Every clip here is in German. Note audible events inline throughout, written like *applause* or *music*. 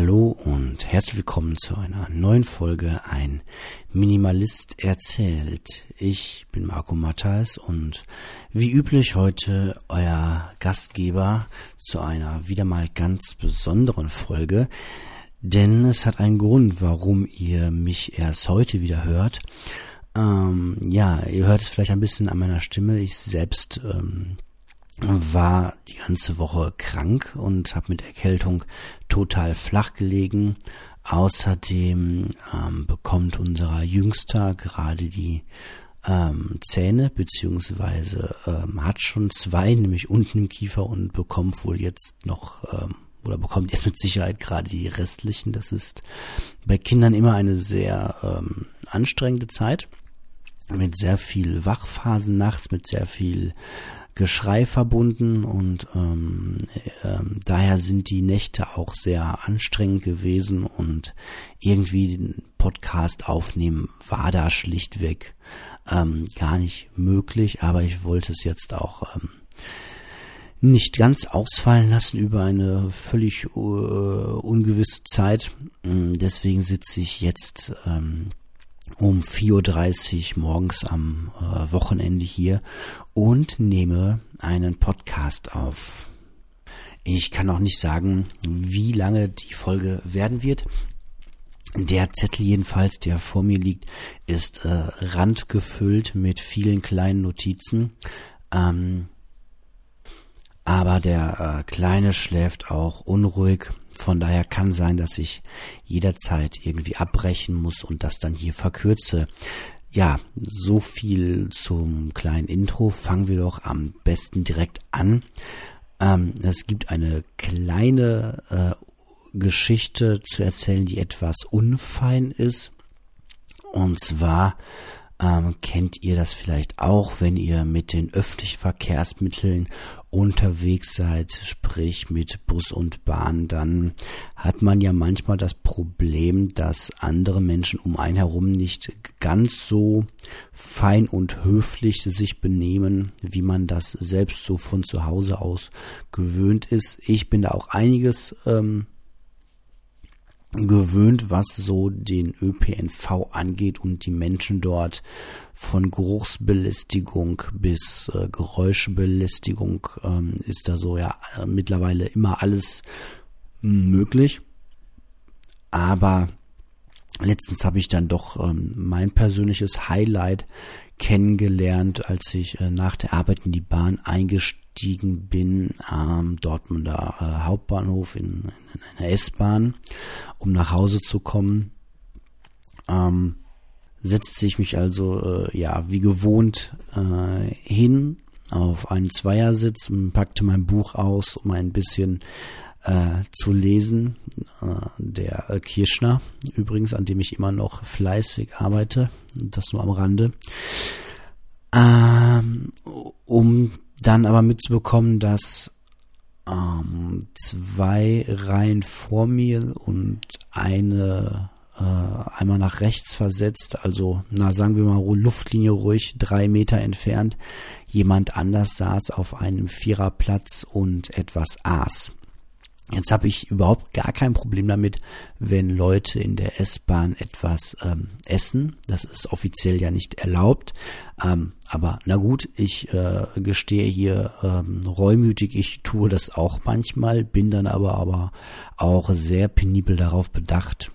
Hallo und herzlich willkommen zu einer neuen Folge Ein Minimalist erzählt. Ich bin Marco Matthais und wie üblich heute euer Gastgeber zu einer wieder mal ganz besonderen Folge, denn es hat einen Grund, warum ihr mich erst heute wieder hört. Ähm, ja, ihr hört es vielleicht ein bisschen an meiner Stimme. Ich selbst ähm, war die ganze Woche krank und habe mit Erkältung total flach gelegen. Außerdem ähm, bekommt unser Jüngster gerade die ähm, Zähne, beziehungsweise ähm, hat schon zwei, nämlich unten im Kiefer und bekommt wohl jetzt noch ähm, oder bekommt jetzt mit Sicherheit gerade die restlichen. Das ist bei Kindern immer eine sehr ähm, anstrengende Zeit mit sehr viel Wachphasen nachts, mit sehr viel Geschrei verbunden und ähm, äh, daher sind die Nächte auch sehr anstrengend gewesen und irgendwie den Podcast aufnehmen war da schlichtweg ähm, gar nicht möglich, aber ich wollte es jetzt auch ähm, nicht ganz ausfallen lassen über eine völlig uh, ungewisse Zeit. Deswegen sitze ich jetzt ähm, um 4.30 Uhr morgens am äh, Wochenende hier und nehme einen Podcast auf. Ich kann auch nicht sagen, wie lange die Folge werden wird. Der Zettel jedenfalls, der vor mir liegt, ist äh, randgefüllt mit vielen kleinen Notizen. Ähm, aber der äh, Kleine schläft auch unruhig von daher kann sein, dass ich jederzeit irgendwie abbrechen muss und das dann hier verkürze. Ja, so viel zum kleinen Intro. Fangen wir doch am besten direkt an. Ähm, es gibt eine kleine äh, Geschichte zu erzählen, die etwas unfein ist. Und zwar ähm, kennt ihr das vielleicht auch, wenn ihr mit den öffentlichen Verkehrsmitteln unterwegs seid, sprich mit Bus und Bahn, dann hat man ja manchmal das Problem, dass andere Menschen um einen herum nicht ganz so fein und höflich sich benehmen, wie man das selbst so von zu Hause aus gewöhnt ist. Ich bin da auch einiges ähm, gewöhnt, was so den ÖPNV angeht und die Menschen dort von Geruchsbelästigung bis äh, Geräuschbelästigung ähm, ist da so ja äh, mittlerweile immer alles möglich. Aber letztens habe ich dann doch ähm, mein persönliches Highlight kennengelernt, als ich äh, nach der Arbeit in die Bahn eingestiegen bin am Dortmunder äh, Hauptbahnhof in, in einer S-Bahn, um nach Hause zu kommen. Ähm, setzte ich mich also äh, ja wie gewohnt äh, hin auf einen Zweiersitz und packte mein Buch aus, um ein bisschen äh, zu lesen. Äh, der äh, Kirschner übrigens, an dem ich immer noch fleißig arbeite, das nur am Rande. Ähm, um dann aber mitzubekommen, dass ähm, zwei Reihen vor mir und eine äh, einmal nach rechts versetzt, also na sagen wir mal Luftlinie ruhig drei Meter entfernt, jemand anders saß auf einem Viererplatz und etwas aß. Jetzt habe ich überhaupt gar kein Problem damit, wenn Leute in der S-Bahn etwas ähm, essen. Das ist offiziell ja nicht erlaubt. Ähm, aber na gut, ich äh, gestehe hier ähm, reumütig, ich tue das auch manchmal, bin dann aber aber auch sehr penibel darauf bedacht,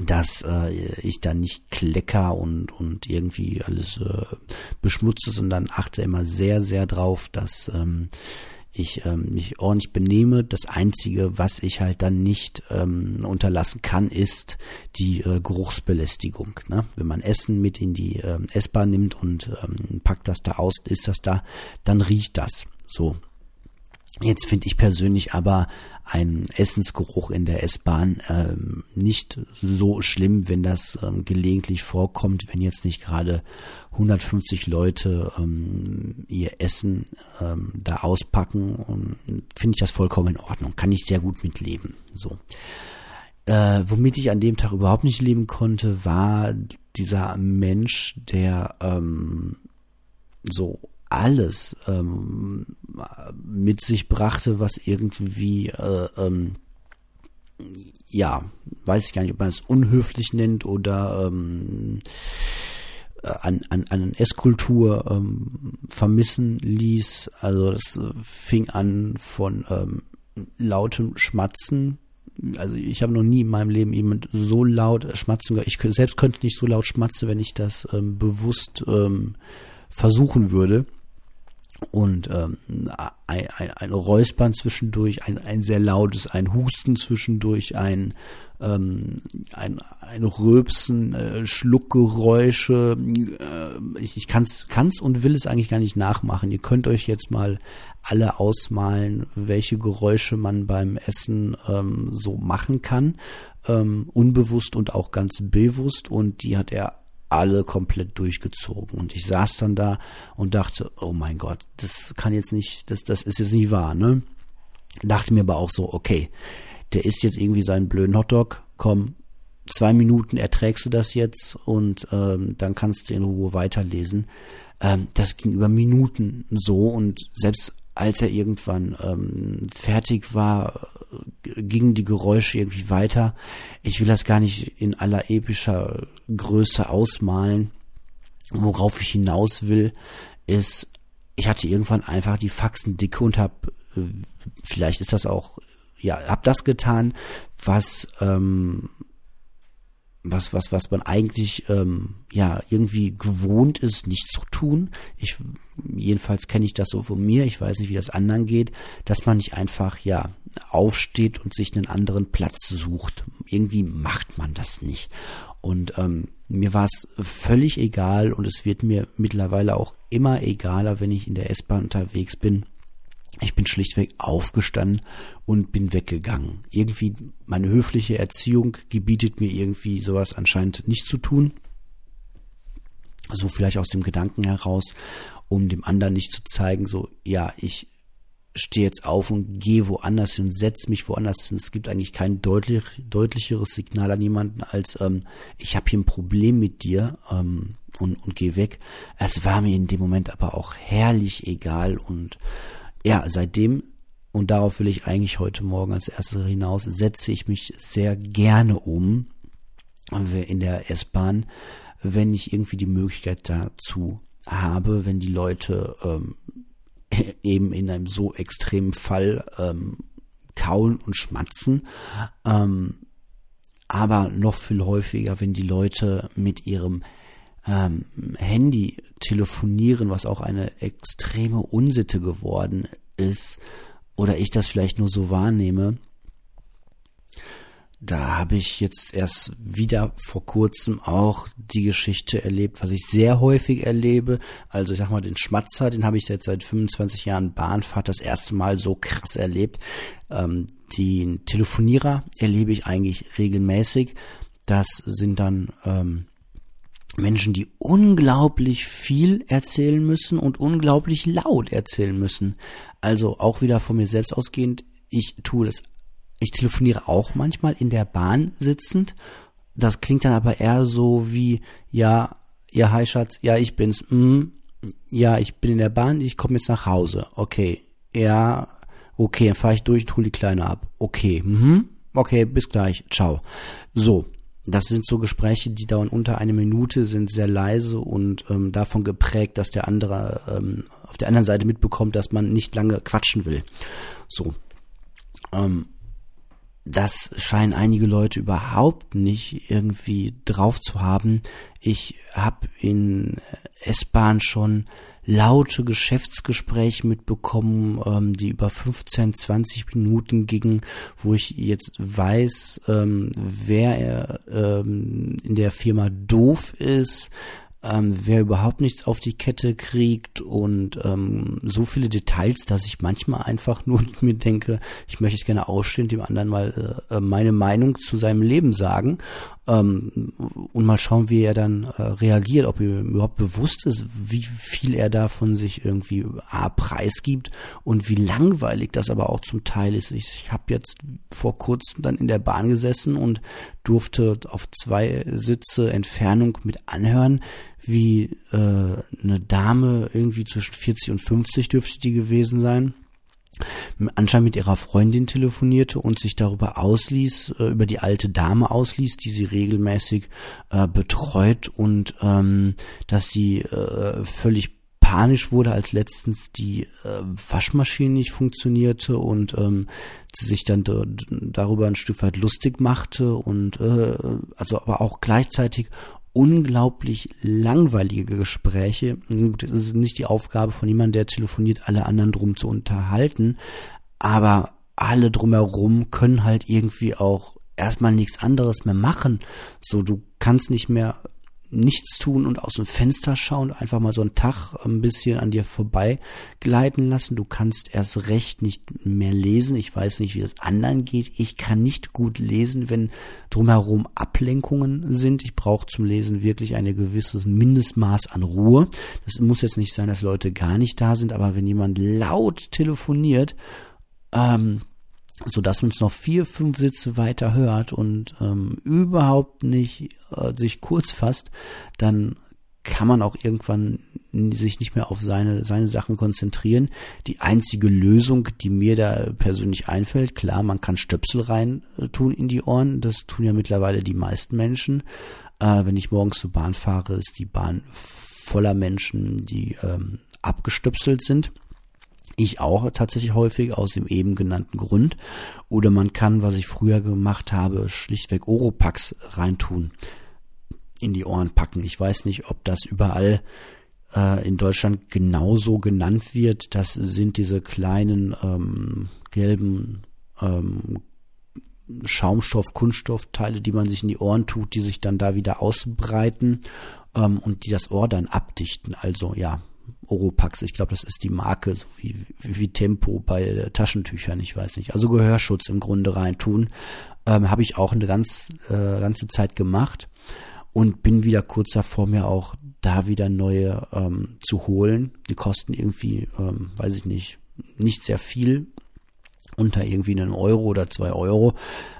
dass äh, ich da nicht klecker und und irgendwie alles äh, beschmutze, sondern achte immer sehr sehr drauf, dass ähm, ich ähm, mich ordentlich benehme. Das Einzige, was ich halt dann nicht ähm, unterlassen kann, ist die äh, Geruchsbelästigung. Ne? Wenn man Essen mit in die ähm, S-Bahn nimmt und ähm, packt das da aus, ist das da, dann riecht das. So, Jetzt finde ich persönlich aber einen Essensgeruch in der S-Bahn ähm, nicht so schlimm, wenn das ähm, gelegentlich vorkommt, wenn jetzt nicht gerade 150 Leute ähm, ihr Essen ähm, da auspacken, finde ich das vollkommen in Ordnung. Kann ich sehr gut mitleben. So. Äh, womit ich an dem Tag überhaupt nicht leben konnte, war dieser Mensch, der ähm, so alles ähm, mit sich brachte, was irgendwie äh, ähm, ja, weiß ich gar nicht, ob man es unhöflich nennt oder ähm, äh, an, an, an Esskultur ähm, vermissen ließ. Also das äh, fing an von ähm, lautem Schmatzen. Also ich habe noch nie in meinem Leben jemand so laut schmatzen gehört. Ich selbst könnte nicht so laut schmatzen, wenn ich das ähm, bewusst ähm, versuchen würde und ähm, ein, ein, ein Räuspern zwischendurch, ein, ein sehr lautes, ein Husten zwischendurch, ein, ähm, ein, ein Röpsen, äh, Schluckgeräusche. Äh, ich ich kann es und will es eigentlich gar nicht nachmachen. Ihr könnt euch jetzt mal alle ausmalen, welche Geräusche man beim Essen ähm, so machen kann, ähm, unbewusst und auch ganz bewusst. Und die hat er alle komplett durchgezogen. Und ich saß dann da und dachte, oh mein Gott, das kann jetzt nicht, das, das ist jetzt nicht wahr, ne? Dachte mir aber auch so, okay, der isst jetzt irgendwie seinen blöden Hotdog, komm, zwei Minuten erträgst du das jetzt und ähm, dann kannst du in Ruhe weiterlesen. Ähm, das ging über Minuten so und selbst als er irgendwann ähm, fertig war, gingen die Geräusche irgendwie weiter. Ich will das gar nicht in aller epischer Größe ausmalen. Worauf ich hinaus will, ist, ich hatte irgendwann einfach die Faxen dicke und habe, äh, vielleicht ist das auch, ja, hab das getan, was ähm, was, was, was man eigentlich ähm, ja irgendwie gewohnt ist, nicht zu tun. Ich jedenfalls kenne ich das so von mir. Ich weiß nicht, wie das anderen geht, dass man nicht einfach ja aufsteht und sich einen anderen Platz sucht. Irgendwie macht man das nicht. Und ähm, mir war es völlig egal und es wird mir mittlerweile auch immer egaler, wenn ich in der S-Bahn unterwegs bin ich bin schlichtweg aufgestanden und bin weggegangen. Irgendwie meine höfliche Erziehung gebietet mir irgendwie sowas anscheinend nicht zu tun. So vielleicht aus dem Gedanken heraus, um dem anderen nicht zu zeigen, so, ja, ich stehe jetzt auf und gehe woanders hin setze mich woanders hin. Es gibt eigentlich kein deutlich, deutlicheres Signal an jemanden als, ähm, ich habe hier ein Problem mit dir ähm, und, und gehe weg. Es war mir in dem Moment aber auch herrlich egal und ja, seitdem, und darauf will ich eigentlich heute Morgen als erstes hinaus, setze ich mich sehr gerne um in der S-Bahn, wenn ich irgendwie die Möglichkeit dazu habe, wenn die Leute ähm, *laughs* eben in einem so extremen Fall ähm, kauen und schmatzen. Ähm, aber noch viel häufiger, wenn die Leute mit ihrem ähm, Handy telefonieren, was auch eine extreme Unsitte geworden ist, oder ich das vielleicht nur so wahrnehme, da habe ich jetzt erst wieder vor kurzem auch die Geschichte erlebt, was ich sehr häufig erlebe. Also ich sag mal, den Schmatzer, den habe ich jetzt seit 25 Jahren Bahnfahrt das erste Mal so krass erlebt. Ähm, den Telefonierer erlebe ich eigentlich regelmäßig. Das sind dann ähm, Menschen, die unglaublich viel erzählen müssen und unglaublich laut erzählen müssen. Also auch wieder von mir selbst ausgehend, ich tue das, ich telefoniere auch manchmal in der Bahn sitzend. Das klingt dann aber eher so wie, ja, ja, hi Schatz, ja, ich bin's. Mm, ja, ich bin in der Bahn, ich komme jetzt nach Hause. Okay, ja, okay, dann fahre ich durch und hole die Kleine ab. Okay, mhm, okay, bis gleich, ciao. So, das sind so Gespräche, die dauern unter eine Minute, sind sehr leise und ähm, davon geprägt, dass der andere ähm, auf der anderen Seite mitbekommt, dass man nicht lange quatschen will. So. Ähm, das scheinen einige Leute überhaupt nicht irgendwie drauf zu haben. Ich habe in S-Bahn schon laute Geschäftsgespräche mitbekommen, ähm, die über 15, 20 Minuten gingen, wo ich jetzt weiß, ähm, wer ähm, in der Firma doof ist, ähm, wer überhaupt nichts auf die Kette kriegt und ähm, so viele Details, dass ich manchmal einfach nur *laughs* mir denke, ich möchte es gerne ausstehen, dem anderen mal äh, meine Meinung zu seinem Leben sagen ähm, und mal schauen, wie er dann äh, reagiert, ob ihm überhaupt bewusst ist, wie viel er davon sich irgendwie A, preisgibt und wie langweilig das aber auch zum Teil ist. Ich, ich habe jetzt vor kurzem dann in der Bahn gesessen und durfte auf zwei Sitze Entfernung mit anhören, wie äh, eine Dame irgendwie zwischen 40 und 50 dürfte die gewesen sein anscheinend mit ihrer Freundin telefonierte und sich darüber ausließ, äh, über die alte Dame ausließ, die sie regelmäßig äh, betreut und ähm, dass sie äh, völlig panisch wurde, als letztens die äh, Waschmaschine nicht funktionierte und ähm, sich dann darüber ein Stück weit lustig machte und äh, also aber auch gleichzeitig unglaublich langweilige Gespräche. Das ist nicht die Aufgabe von jemandem, der telefoniert, alle anderen drum zu unterhalten, aber alle drumherum können halt irgendwie auch erstmal nichts anderes mehr machen. So, du kannst nicht mehr nichts tun und aus dem Fenster schauen, einfach mal so einen Tag ein bisschen an dir vorbei gleiten lassen. Du kannst erst recht nicht mehr lesen. Ich weiß nicht, wie es anderen geht. Ich kann nicht gut lesen, wenn drumherum Ablenkungen sind. Ich brauche zum Lesen wirklich ein gewisses Mindestmaß an Ruhe. Das muss jetzt nicht sein, dass Leute gar nicht da sind, aber wenn jemand laut telefoniert, ähm, so dass man es noch vier, fünf Sitze weiter hört und ähm, überhaupt nicht äh, sich kurz fasst, dann kann man auch irgendwann sich nicht mehr auf seine, seine Sachen konzentrieren. Die einzige Lösung, die mir da persönlich einfällt, klar, man kann Stöpsel rein äh, tun in die Ohren. Das tun ja mittlerweile die meisten Menschen. Äh, wenn ich morgens zur Bahn fahre, ist die Bahn voller Menschen, die ähm, abgestöpselt sind. Ich auch tatsächlich häufig aus dem eben genannten Grund. Oder man kann, was ich früher gemacht habe, schlichtweg Oropax reintun. In die Ohren packen. Ich weiß nicht, ob das überall äh, in Deutschland genauso genannt wird. Das sind diese kleinen ähm, gelben ähm, Schaumstoff, Kunststoffteile, die man sich in die Ohren tut, die sich dann da wieder ausbreiten ähm, und die das Ohr dann abdichten. Also ja, Oropax. Ich glaube, das ist die Marke, so wie, wie, wie Tempo bei Taschentüchern, ich weiß nicht. Also Gehörschutz im Grunde reintun. Ähm, Habe ich auch eine ganz, äh, ganze Zeit gemacht und bin wieder kurz davor, mir auch da wieder neue ähm, zu holen. Die kosten irgendwie, ähm, weiß ich nicht, nicht sehr viel, unter irgendwie einen Euro oder zwei Euro.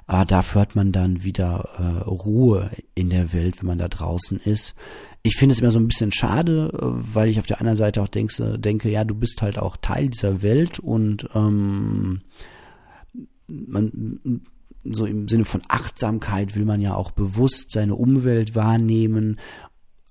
Aber dafür hat man dann wieder äh, Ruhe in der Welt, wenn man da draußen ist ich finde es immer so ein bisschen schade, äh, weil ich auf der anderen Seite auch denke, denke, ja, du bist halt auch Teil dieser Welt und ähm, man so im Sinne von Achtsamkeit will man ja auch bewusst seine Umwelt wahrnehmen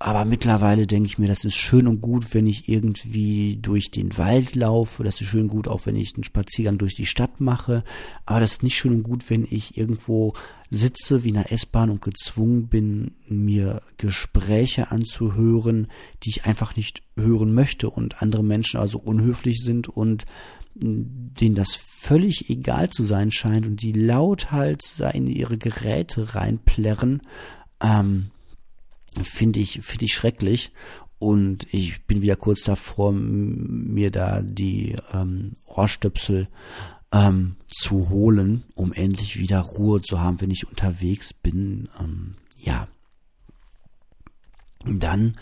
aber mittlerweile denke ich mir, das ist schön und gut, wenn ich irgendwie durch den Wald laufe. Das ist schön und gut, auch wenn ich einen Spaziergang durch die Stadt mache. Aber das ist nicht schön und gut, wenn ich irgendwo sitze wie in einer S-Bahn und gezwungen bin, mir Gespräche anzuhören, die ich einfach nicht hören möchte und andere Menschen also unhöflich sind und denen das völlig egal zu sein scheint und die laut halt in ihre Geräte reinplärren. Ähm, finde ich, finde ich schrecklich. Und ich bin wieder kurz davor, mir da die ähm, Ohrstöpsel ähm, zu holen, um endlich wieder Ruhe zu haben, wenn ich unterwegs bin. Ähm, ja. Dann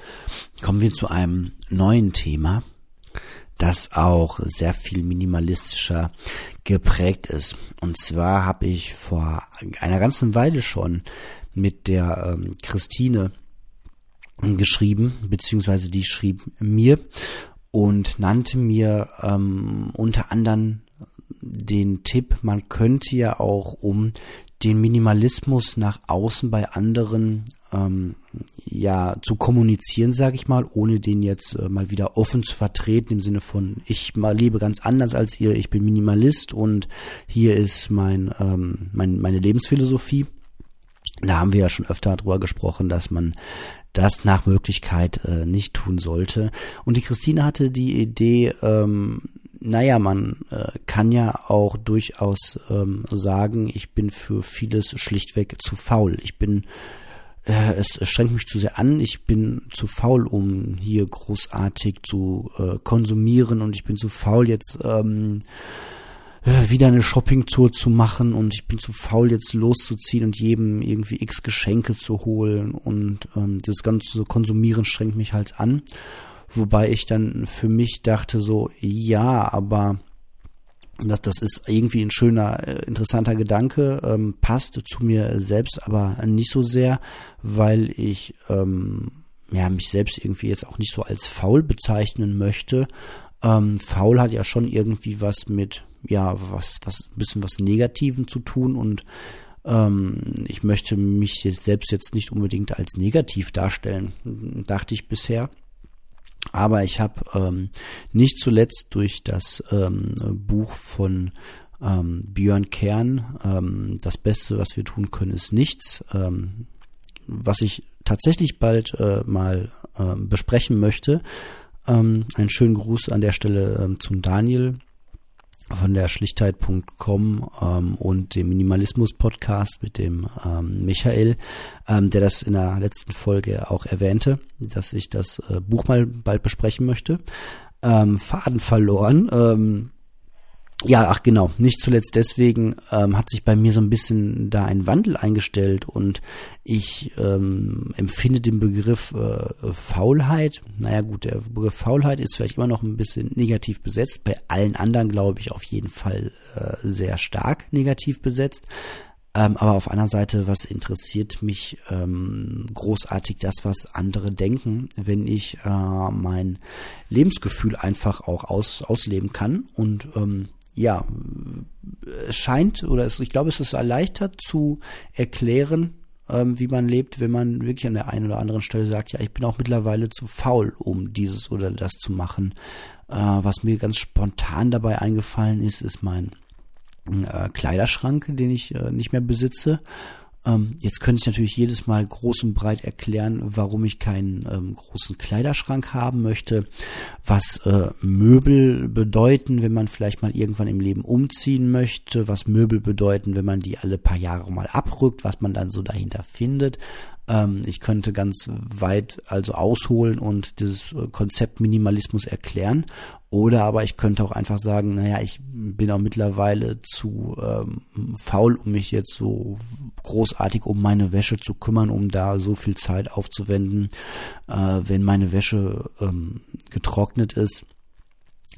kommen wir zu einem neuen Thema, das auch sehr viel minimalistischer geprägt ist. Und zwar habe ich vor einer ganzen Weile schon mit der ähm, Christine geschrieben, beziehungsweise die schrieb mir und nannte mir ähm, unter anderem den Tipp, man könnte ja auch um den Minimalismus nach außen bei anderen ähm, ja zu kommunizieren, sage ich mal, ohne den jetzt äh, mal wieder offen zu vertreten im Sinne von ich mal lebe ganz anders als ihr, ich bin Minimalist und hier ist mein, ähm, mein meine Lebensphilosophie. Da haben wir ja schon öfter darüber gesprochen, dass man das nach Möglichkeit äh, nicht tun sollte. Und die Christine hatte die Idee, ähm, naja, man äh, kann ja auch durchaus ähm, sagen, ich bin für vieles schlichtweg zu faul. Ich bin, äh, es strengt mich zu sehr an, ich bin zu faul, um hier großartig zu äh, konsumieren und ich bin zu faul jetzt ähm, äh, wieder eine Shoppingtour zu machen und ich bin zu faul jetzt loszuziehen und jedem irgendwie x Geschenke zu holen und ähm, das ganze Konsumieren strengt mich halt an. Wobei ich dann für mich dachte so, ja, aber das, das ist irgendwie ein schöner, äh, interessanter Gedanke, ähm, passt zu mir selbst aber nicht so sehr, weil ich ähm, ja, mich selbst irgendwie jetzt auch nicht so als faul bezeichnen möchte. Ähm, faul hat ja schon irgendwie was mit ja was, was, ein bisschen was Negativen zu tun und ähm, ich möchte mich jetzt selbst jetzt nicht unbedingt als negativ darstellen, dachte ich bisher. Aber ich habe ähm, nicht zuletzt durch das ähm, Buch von ähm, Björn Kern, ähm, das Beste, was wir tun können, ist nichts, ähm, was ich tatsächlich bald äh, mal äh, besprechen möchte. Ähm, einen schönen Gruß an der Stelle ähm, zum Daniel von der Schlichtheit.com ähm, und dem Minimalismus-Podcast mit dem ähm, Michael, ähm, der das in der letzten Folge auch erwähnte, dass ich das äh, Buch mal bald besprechen möchte. Ähm, Faden verloren. Ähm, ja, ach genau, nicht zuletzt deswegen ähm, hat sich bei mir so ein bisschen da ein Wandel eingestellt und ich ähm, empfinde den Begriff äh, Faulheit, naja gut, der Begriff Faulheit ist vielleicht immer noch ein bisschen negativ besetzt, bei allen anderen glaube ich auf jeden Fall äh, sehr stark negativ besetzt. Ähm, aber auf einer Seite, was interessiert mich ähm, großartig das, was andere denken, wenn ich äh, mein Lebensgefühl einfach auch aus, ausleben kann und ähm, ja, es scheint oder es, ich glaube, es ist erleichtert zu erklären, ähm, wie man lebt, wenn man wirklich an der einen oder anderen Stelle sagt, ja, ich bin auch mittlerweile zu faul, um dieses oder das zu machen. Äh, was mir ganz spontan dabei eingefallen ist, ist mein äh, Kleiderschrank, den ich äh, nicht mehr besitze ähm, jetzt könnte ich natürlich jedes Mal groß und breit erklären, warum ich keinen ähm, großen Kleiderschrank haben möchte, was äh, Möbel bedeuten, wenn man vielleicht mal irgendwann im Leben umziehen möchte, was Möbel bedeuten, wenn man die alle paar Jahre mal abrückt, was man dann so dahinter findet. Ähm, ich könnte ganz weit also ausholen und dieses äh, Konzept Minimalismus erklären. Oder aber ich könnte auch einfach sagen, naja, ich bin auch mittlerweile zu ähm, faul, um mich jetzt so großartig um meine Wäsche zu kümmern, um da so viel Zeit aufzuwenden. Äh, wenn meine Wäsche ähm, getrocknet ist,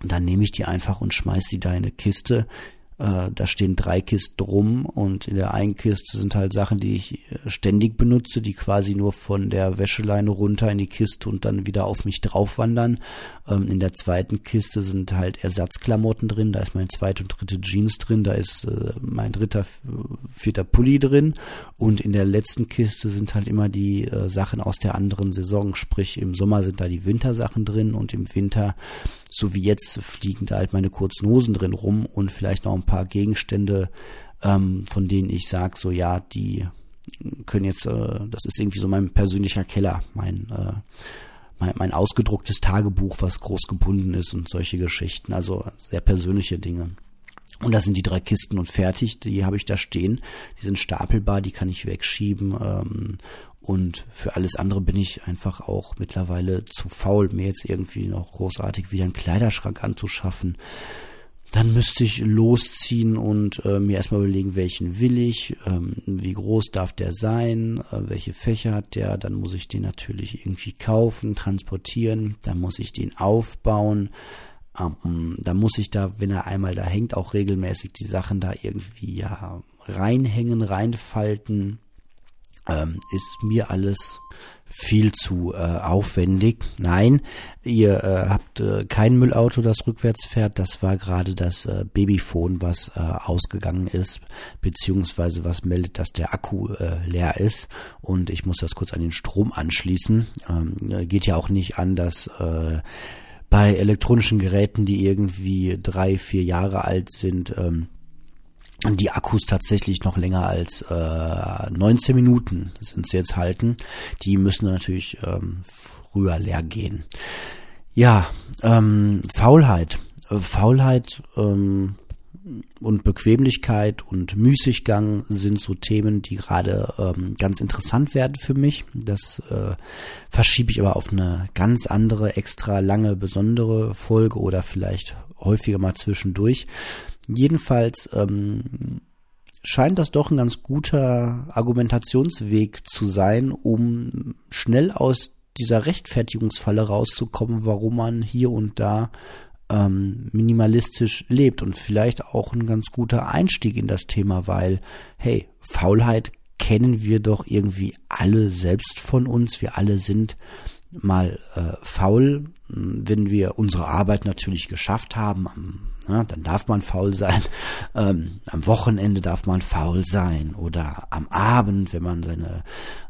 dann nehme ich die einfach und schmeiß sie da in eine Kiste. Äh, da stehen drei Kisten rum und in der einen Kiste sind halt Sachen, die ich äh, ständig benutze, die quasi nur von der Wäscheleine runter in die Kiste und dann wieder auf mich drauf wandern. Ähm, in der zweiten Kiste sind halt Ersatzklamotten drin, da ist mein zweiter und dritte Jeans drin, da ist äh, mein dritter, vierter Pulli drin und in der letzten Kiste sind halt immer die äh, Sachen aus der anderen Saison, sprich im Sommer sind da die Wintersachen drin und im Winter so wie jetzt fliegen da halt meine kurzen Hosen drin rum und vielleicht noch ein paar Gegenstände, ähm, von denen ich sage, so ja, die können jetzt, äh, das ist irgendwie so mein persönlicher Keller, mein, äh, mein, mein ausgedrucktes Tagebuch, was groß gebunden ist und solche Geschichten, also sehr persönliche Dinge. Und das sind die drei Kisten und fertig, die habe ich da stehen. Die sind stapelbar, die kann ich wegschieben. Ähm, und für alles andere bin ich einfach auch mittlerweile zu faul, mir jetzt irgendwie noch großartig wieder einen Kleiderschrank anzuschaffen. Dann müsste ich losziehen und äh, mir erstmal überlegen, welchen will ich, ähm, wie groß darf der sein, äh, welche Fächer hat der, dann muss ich den natürlich irgendwie kaufen, transportieren, dann muss ich den aufbauen, ähm, dann muss ich da, wenn er einmal da hängt, auch regelmäßig die Sachen da irgendwie ja reinhängen, reinfalten, ähm, ist mir alles viel zu äh, aufwendig. Nein, ihr äh, habt äh, kein Müllauto, das rückwärts fährt. Das war gerade das äh, Babyphone, was äh, ausgegangen ist, beziehungsweise was meldet, dass der Akku äh, leer ist. Und ich muss das kurz an den Strom anschließen. Ähm, äh, geht ja auch nicht an, dass äh, bei elektronischen Geräten, die irgendwie drei, vier Jahre alt sind, ähm, die Akkus tatsächlich noch länger als äh, 19 Minuten sind sie jetzt halten. Die müssen natürlich ähm, früher leer gehen. Ja, ähm, Faulheit. Äh, Faulheit ähm, und Bequemlichkeit und Müßiggang sind so Themen, die gerade ähm, ganz interessant werden für mich. Das äh, verschiebe ich aber auf eine ganz andere, extra lange, besondere Folge oder vielleicht häufiger mal zwischendurch. Jedenfalls ähm, scheint das doch ein ganz guter Argumentationsweg zu sein, um schnell aus dieser Rechtfertigungsfalle rauszukommen, warum man hier und da ähm, minimalistisch lebt und vielleicht auch ein ganz guter Einstieg in das Thema, weil, hey, Faulheit kennen wir doch irgendwie alle selbst von uns. Wir alle sind mal äh, faul, wenn wir unsere Arbeit natürlich geschafft haben. Ja, dann darf man faul sein. *laughs* Ähm, am Wochenende darf man faul sein. Oder am Abend, wenn man seine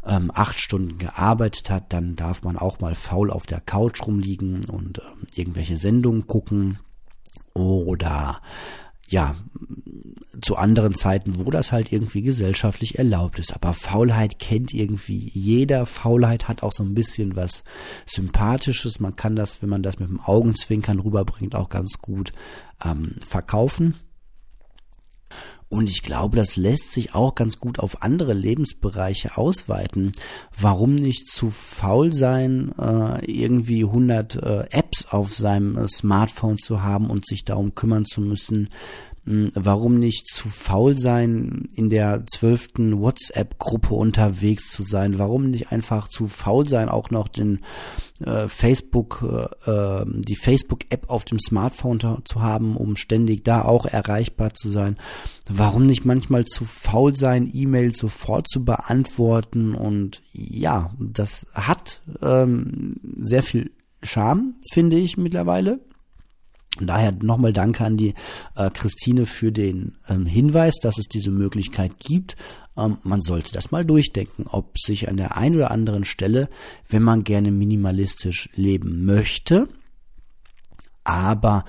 ähm, acht Stunden gearbeitet hat, dann darf man auch mal faul auf der Couch rumliegen und ähm, irgendwelche Sendungen gucken. Oder ja, zu anderen Zeiten, wo das halt irgendwie gesellschaftlich erlaubt ist. Aber Faulheit kennt irgendwie jeder. Faulheit hat auch so ein bisschen was Sympathisches. Man kann das, wenn man das mit dem Augenzwinkern rüberbringt, auch ganz gut ähm, verkaufen. Und ich glaube, das lässt sich auch ganz gut auf andere Lebensbereiche ausweiten. Warum nicht zu faul sein, äh, irgendwie 100 äh, Apps auf seinem äh, Smartphone zu haben und sich darum kümmern zu müssen, warum nicht zu faul sein, in der zwölften WhatsApp-Gruppe unterwegs zu sein? Warum nicht einfach zu faul sein, auch noch den äh, Facebook, äh, ähm, die Facebook-App auf dem Smartphone zu haben, um ständig da auch erreichbar zu sein? Warum nicht manchmal zu faul sein, E-Mails sofort zu beantworten? Und ja, das hat ähm, sehr viel Charme, finde ich mittlerweile. Daher nochmal Danke an die äh, Christine für den ähm, Hinweis, dass es diese Möglichkeit gibt. Ähm, man sollte das mal durchdenken, ob sich an der einen oder anderen Stelle, wenn man gerne minimalistisch leben möchte, aber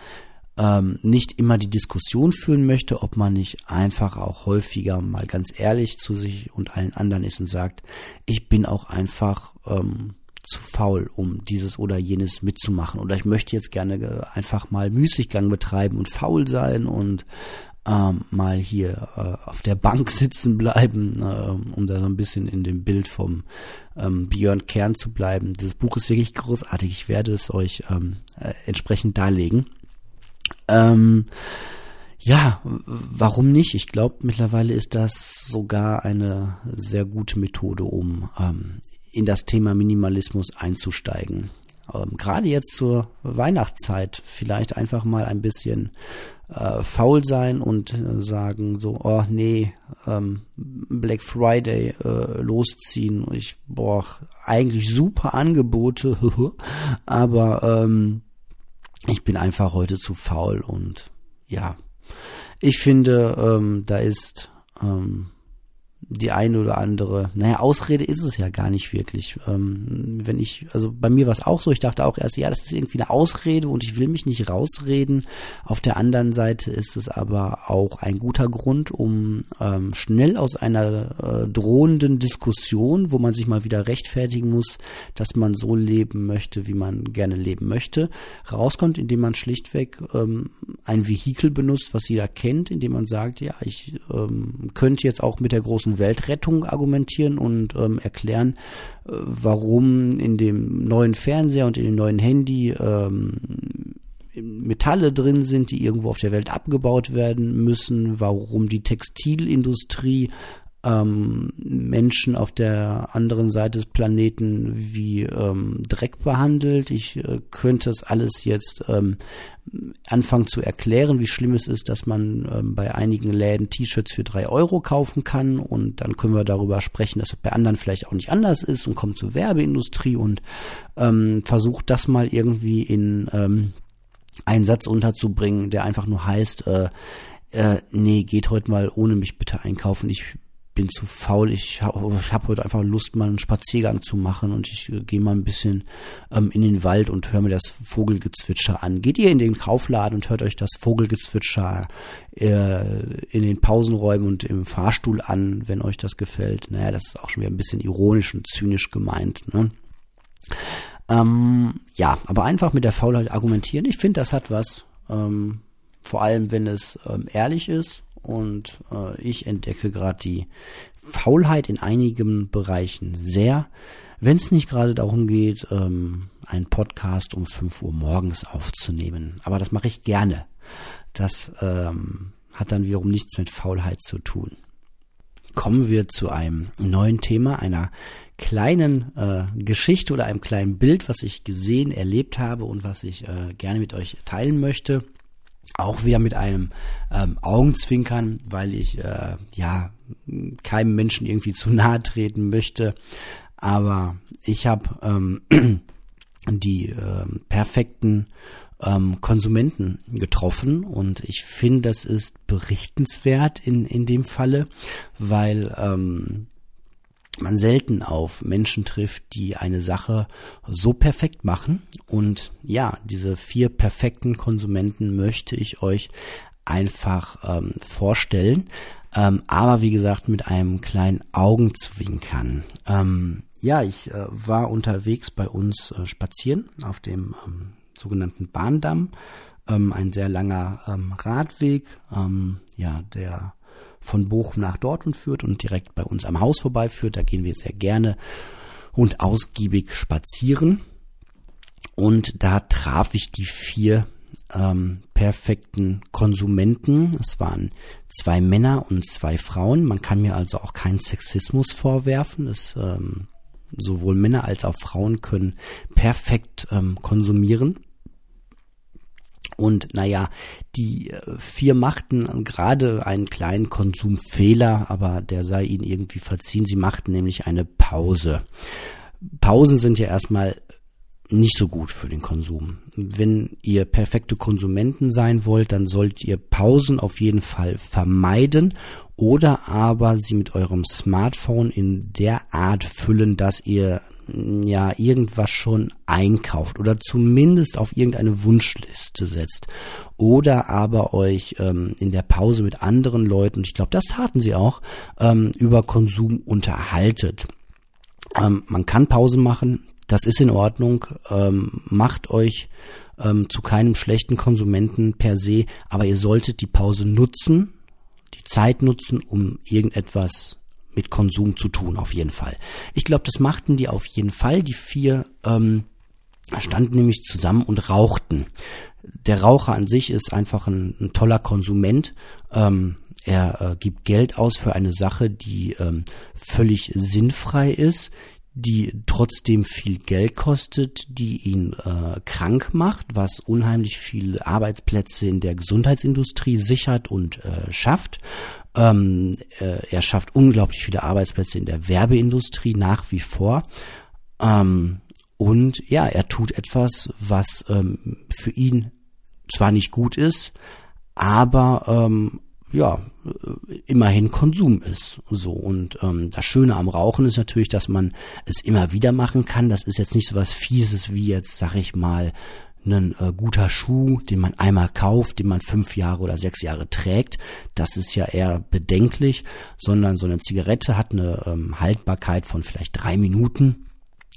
ähm, nicht immer die Diskussion führen möchte, ob man nicht einfach auch häufiger mal ganz ehrlich zu sich und allen anderen ist und sagt, ich bin auch einfach ähm, zu faul, um dieses oder jenes mitzumachen. Oder ich möchte jetzt gerne äh, einfach mal Müßiggang betreiben und faul sein und ähm, mal hier äh, auf der Bank *laughs* sitzen bleiben, äh, um da so ein bisschen in dem Bild vom ähm, Björn Kern zu bleiben. Dieses Buch ist wirklich großartig. Ich werde es euch ähm, äh, entsprechend darlegen. Ähm, ja, warum nicht? Ich glaube, mittlerweile ist das sogar eine sehr gute Methode, um ähm, in das Thema Minimalismus einzusteigen. Ähm, Gerade jetzt zur Weihnachtszeit vielleicht einfach mal ein bisschen äh, faul sein und äh, sagen so, oh nee, ähm, Black Friday äh, losziehen. Ich boah, eigentlich super Angebote, *laughs* aber ähm, ich bin einfach heute zu faul und ja, ich finde, ähm, da ist ähm, die eine oder andere, naja, Ausrede ist es ja gar nicht wirklich. Ähm, wenn ich, also bei mir war es auch so, ich dachte auch erst, ja, das ist irgendwie eine Ausrede und ich will mich nicht rausreden. Auf der anderen Seite ist es aber auch ein guter Grund, um ähm, schnell aus einer äh, drohenden Diskussion, wo man sich mal wieder rechtfertigen muss, dass man so leben möchte, wie man gerne leben möchte, rauskommt, indem man schlichtweg ähm, ein Vehikel benutzt, was jeder kennt, indem man sagt, ja, ich ähm, könnte jetzt auch mit der großen Weltrettung argumentieren und ähm, erklären, äh, warum in dem neuen Fernseher und in dem neuen Handy ähm, Metalle drin sind, die irgendwo auf der Welt abgebaut werden müssen, warum die Textilindustrie ähm, Menschen auf der anderen Seite des Planeten wie ähm, Dreck behandelt. Ich äh, könnte es alles jetzt ähm, anfangen zu erklären, wie schlimm es ist, dass man ähm, bei einigen Läden T-Shirts für drei Euro kaufen kann und dann können wir darüber sprechen, dass es bei anderen vielleicht auch nicht anders ist und kommt zur Werbeindustrie und ähm, versucht das mal irgendwie in ähm, einen Satz unterzubringen, der einfach nur heißt, äh, äh, nee, geht heute mal ohne mich bitte einkaufen. Ich bin zu faul, ich habe hab heute einfach Lust, mal einen Spaziergang zu machen und ich äh, gehe mal ein bisschen ähm, in den Wald und höre mir das Vogelgezwitscher an. Geht ihr in den Kaufladen und hört euch das Vogelgezwitscher äh, in den Pausenräumen und im Fahrstuhl an, wenn euch das gefällt. Naja, das ist auch schon wieder ein bisschen ironisch und zynisch gemeint. Ne? Ähm, ja, aber einfach mit der Faulheit argumentieren. Ich finde, das hat was. Ähm, vor allem, wenn es ähm, ehrlich ist und äh, ich entdecke gerade die Faulheit in einigen Bereichen sehr. Wenn es nicht gerade darum geht, ähm, einen Podcast um 5 Uhr morgens aufzunehmen. Aber das mache ich gerne. Das ähm, hat dann wiederum nichts mit Faulheit zu tun. Kommen wir zu einem neuen Thema, einer kleinen äh, Geschichte oder einem kleinen Bild, was ich gesehen, erlebt habe und was ich äh, gerne mit euch teilen möchte auch wieder mit einem ähm, Augenzwinkern, weil ich äh, ja keinem Menschen irgendwie *laughs* zu nahe treten möchte. Aber ich habe ähm, *clears throat* die äh, perfekten ähm, Konsumenten getroffen und ich finde, das ist berichtenswert in, in dem Falle, weil ähm, man selten auf Menschen trifft, die eine Sache so perfekt machen. Und ja, diese vier perfekten Konsumenten möchte ich euch einfach ähm, vorstellen. Ähm, aber wie gesagt, mit einem kleinen Augenzwinkern. Ähm, ja, ich äh, war unterwegs bei uns äh, spazieren auf dem ähm, sogenannten Bahndamm. Ähm, ein sehr langer ähm, Radweg, ja, der von Bochum nach Dortmund führt und direkt bei uns am Haus vorbeiführt. Da gehen wir sehr gerne und ausgiebig spazieren. Und da traf ich die vier ähm, perfekten Konsumenten. Es waren zwei Männer und zwei Frauen. Man kann mir also auch keinen Sexismus vorwerfen. Es, ähm, sowohl Männer als auch Frauen können perfekt ähm, konsumieren. Und naja, die äh, vier machten gerade einen kleinen Konsumfehler, aber der sei ihnen irgendwie verziehen. Sie machten nämlich eine Pause. Pausen sind ja erstmal nicht so gut für den Konsum. Wenn ihr perfekte Konsumenten sein wollt, dann sollt ihr Pausen auf jeden Fall vermeiden oder aber sie mit eurem Smartphone in der Art füllen, dass ihr ja irgendwas schon einkauft oder zumindest auf irgendeine Wunschliste setzt oder aber euch ähm, in der Pause mit anderen Leuten, ich glaube, das taten sie auch, ähm, über Konsum unterhaltet. Ähm, man kann Pause machen, das ist in Ordnung, ähm, macht euch ähm, zu keinem schlechten Konsumenten per se, aber ihr solltet die Pause nutzen, die Zeit nutzen, um irgendetwas mit Konsum zu tun, auf jeden Fall. Ich glaube, das machten die auf jeden Fall. Die vier ähm, standen nämlich zusammen und rauchten. Der Raucher an sich ist einfach ein, ein toller Konsument. Ähm, er äh, gibt Geld aus für eine Sache, die ähm, völlig sinnfrei ist, die trotzdem viel Geld kostet, die ihn äh, krank macht, was unheimlich viele Arbeitsplätze in der Gesundheitsindustrie sichert und äh, schafft. Ähm, äh, er schafft unglaublich viele Arbeitsplätze in der Werbeindustrie nach wie vor. Ähm, und ja, er tut etwas, was ähm, für ihn zwar nicht gut ist, aber ähm, ja, äh, immerhin Konsum ist. So. Und ähm, das Schöne am Rauchen ist natürlich, dass man es immer wieder machen kann. Das ist jetzt nicht so was Fieses wie jetzt, sag ich mal, ein äh, guter Schuh, den man einmal kauft, den man fünf Jahre oder sechs Jahre trägt. Das ist ja eher bedenklich, sondern so eine Zigarette hat eine ähm, Haltbarkeit von vielleicht drei Minuten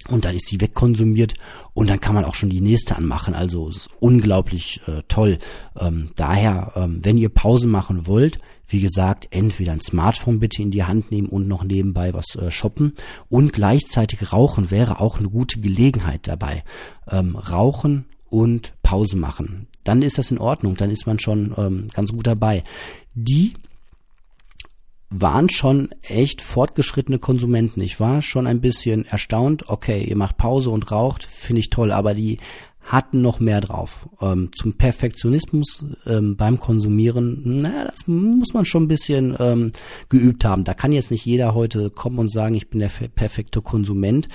und dann ist sie wegkonsumiert und dann kann man auch schon die nächste anmachen. Also es ist unglaublich äh, toll. Ähm, daher, ähm, wenn ihr Pause machen wollt, wie gesagt, entweder ein Smartphone bitte in die Hand nehmen und noch nebenbei was äh, shoppen und gleichzeitig rauchen wäre auch eine gute Gelegenheit dabei. Ähm, rauchen und Pause machen. Dann ist das in Ordnung, dann ist man schon ähm, ganz gut dabei. Die waren schon echt fortgeschrittene Konsumenten. Ich war schon ein bisschen erstaunt. Okay, ihr macht Pause und raucht, finde ich toll, aber die hatten noch mehr drauf. Ähm, zum Perfektionismus ähm, beim Konsumieren, naja, das muss man schon ein bisschen ähm, geübt haben. Da kann jetzt nicht jeder heute kommen und sagen, ich bin der perfekte Konsument.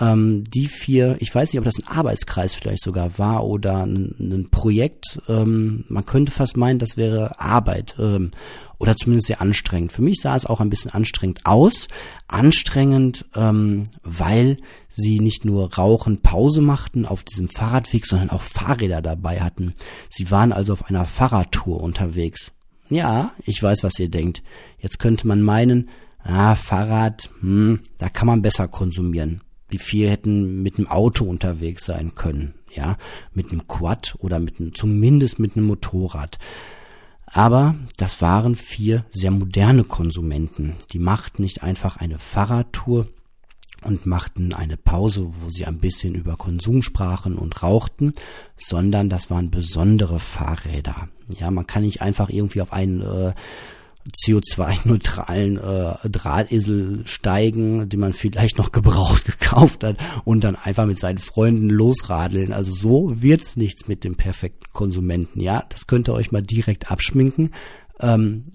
Ähm, die vier, ich weiß nicht, ob das ein Arbeitskreis vielleicht sogar war oder ein, ein Projekt. Ähm, man könnte fast meinen, das wäre Arbeit ähm, oder zumindest sehr anstrengend. Für mich sah es auch ein bisschen anstrengend aus. Anstrengend, ähm, weil sie nicht nur rauchen, Pause machten auf diesem Fahrradweg, sondern auch Fahrräder dabei hatten. Sie waren also auf einer Fahrradtour unterwegs. Ja, ich weiß, was ihr denkt. Jetzt könnte man meinen, ah, Fahrrad, hm, da kann man besser konsumieren wie viel hätten mit einem Auto unterwegs sein können, ja, mit einem Quad oder mit einem, zumindest mit einem Motorrad. Aber das waren vier sehr moderne Konsumenten. Die machten nicht einfach eine Fahrradtour und machten eine Pause, wo sie ein bisschen über Konsum sprachen und rauchten, sondern das waren besondere Fahrräder. Ja, man kann nicht einfach irgendwie auf einen äh, CO2-neutralen äh, Drahtesel steigen, den man vielleicht noch gebraucht *laughs* gekauft hat und dann einfach mit seinen Freunden losradeln. Also so wird's nichts mit dem perfekten Konsumenten. Ja, das könnt ihr euch mal direkt abschminken. Ähm,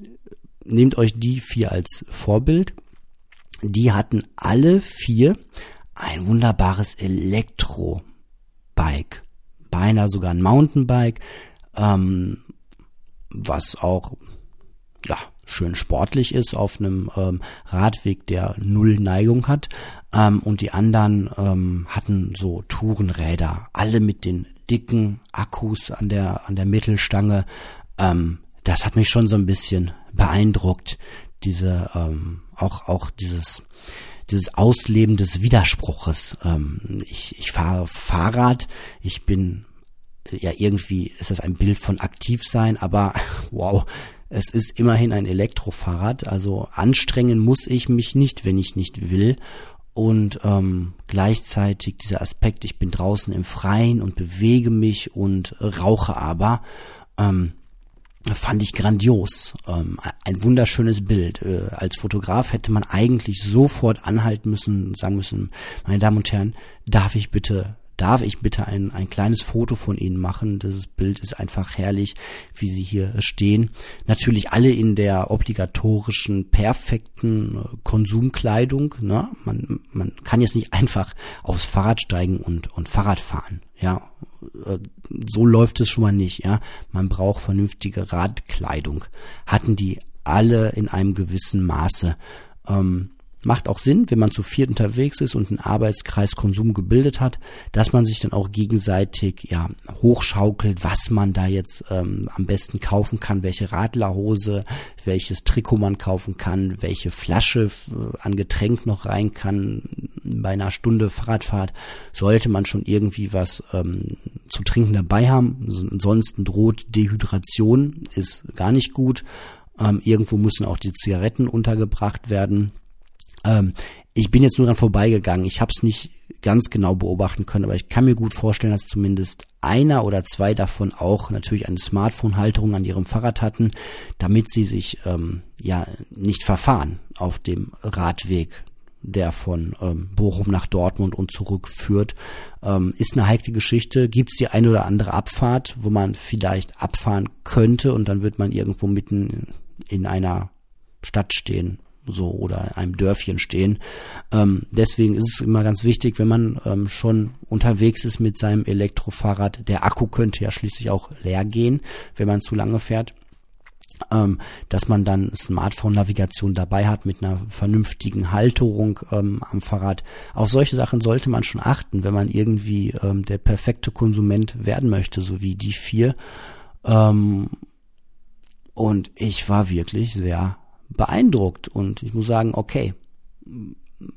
nehmt euch die vier als Vorbild. Die hatten alle vier ein wunderbares Elektro Bike. Beinahe sogar ein Mountainbike, ähm, was auch, ja, schön sportlich ist auf einem ähm, Radweg, der null Neigung hat. Ähm, und die anderen ähm, hatten so Tourenräder, alle mit den dicken Akkus an der an der Mittelstange. Ähm, das hat mich schon so ein bisschen beeindruckt. Diese ähm, auch auch dieses dieses Ausleben des Widerspruches. Ähm, ich ich fahre Fahrrad, ich bin ja irgendwie ist das ein Bild von aktiv sein, aber *laughs* wow, es ist immerhin ein Elektrofahrrad, also anstrengen muss ich mich nicht, wenn ich nicht will. Und ähm, gleichzeitig dieser Aspekt, ich bin draußen im Freien und bewege mich und rauche aber, ähm, fand ich grandios. Ähm, ein wunderschönes Bild. Äh, als Fotograf hätte man eigentlich sofort anhalten müssen, sagen müssen, meine Damen und Herren, darf ich bitte darf ich bitte ein, ein kleines Foto von Ihnen machen? Dieses Bild ist einfach herrlich, wie Sie hier stehen. Natürlich alle in der obligatorischen, perfekten äh, Konsumkleidung. Ne? Man, man kann jetzt nicht *laughs* einfach aufs Fahrrad steigen und, und Fahrrad fahren. Ja, äh, so läuft es schon mal nicht. Ja, man braucht vernünftige Radkleidung. Hatten die alle in einem gewissen Maße. Ähm, macht auch Sinn, wenn man zu viert unterwegs ist und einen Arbeitskreis Konsum gebildet hat, dass man sich dann auch gegenseitig ja hochschaukelt, was man da jetzt ähm, am besten kaufen kann, welche Radlerhose, welches Trikot man kaufen kann, welche Flasche an Getränk noch rein kann. Bei einer Stunde Fahrradfahrt sollte man schon irgendwie was ähm, zu trinken dabei haben. Ansonsten droht Dehydration, ist gar nicht gut. Ähm, irgendwo müssen auch die Zigaretten untergebracht werden. Ähm, ich bin jetzt nur dran vorbeigegangen. Ich habe es nicht ganz genau beobachten können, aber ich kann mir gut vorstellen, dass zumindest einer oder zwei davon auch natürlich eine Smartphone-Halterung an ihrem Fahrrad hatten, damit sie sich ähm, ja nicht verfahren auf dem Radweg, der von ähm, Bochum nach Dortmund und zurück führt. Ähm, ist eine heikle Geschichte. Gibt es die eine oder andere Abfahrt, wo man vielleicht abfahren könnte und dann wird man irgendwo mitten in einer Stadt stehen so oder einem Dörfchen stehen. Ähm, deswegen ist es immer ganz wichtig, wenn man ähm, schon unterwegs ist mit seinem Elektrofahrrad, der Akku könnte ja schließlich auch leer gehen, wenn man zu lange fährt. Ähm, dass man dann Smartphone-Navigation dabei hat mit einer vernünftigen Halterung ähm, am Fahrrad. Auf solche Sachen sollte man schon achten, wenn man irgendwie ähm, der perfekte Konsument werden möchte, so wie die vier. Ähm, und ich war wirklich sehr beeindruckt und ich muss sagen, okay,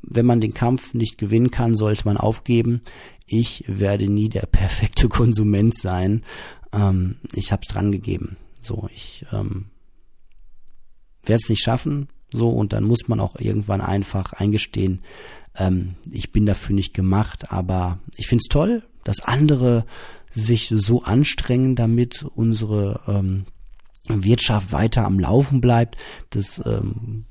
wenn man den Kampf nicht gewinnen kann, sollte man aufgeben. Ich werde nie der perfekte *laughs* Konsument sein. Ähm, ich habe es dran gegeben. So, ich ähm, werde es nicht schaffen. So, und dann muss man auch irgendwann einfach eingestehen, ähm, ich bin dafür nicht gemacht. Aber ich finde es toll, dass andere sich so anstrengen, damit unsere ähm, Wirtschaft weiter am Laufen bleibt. Das ähm,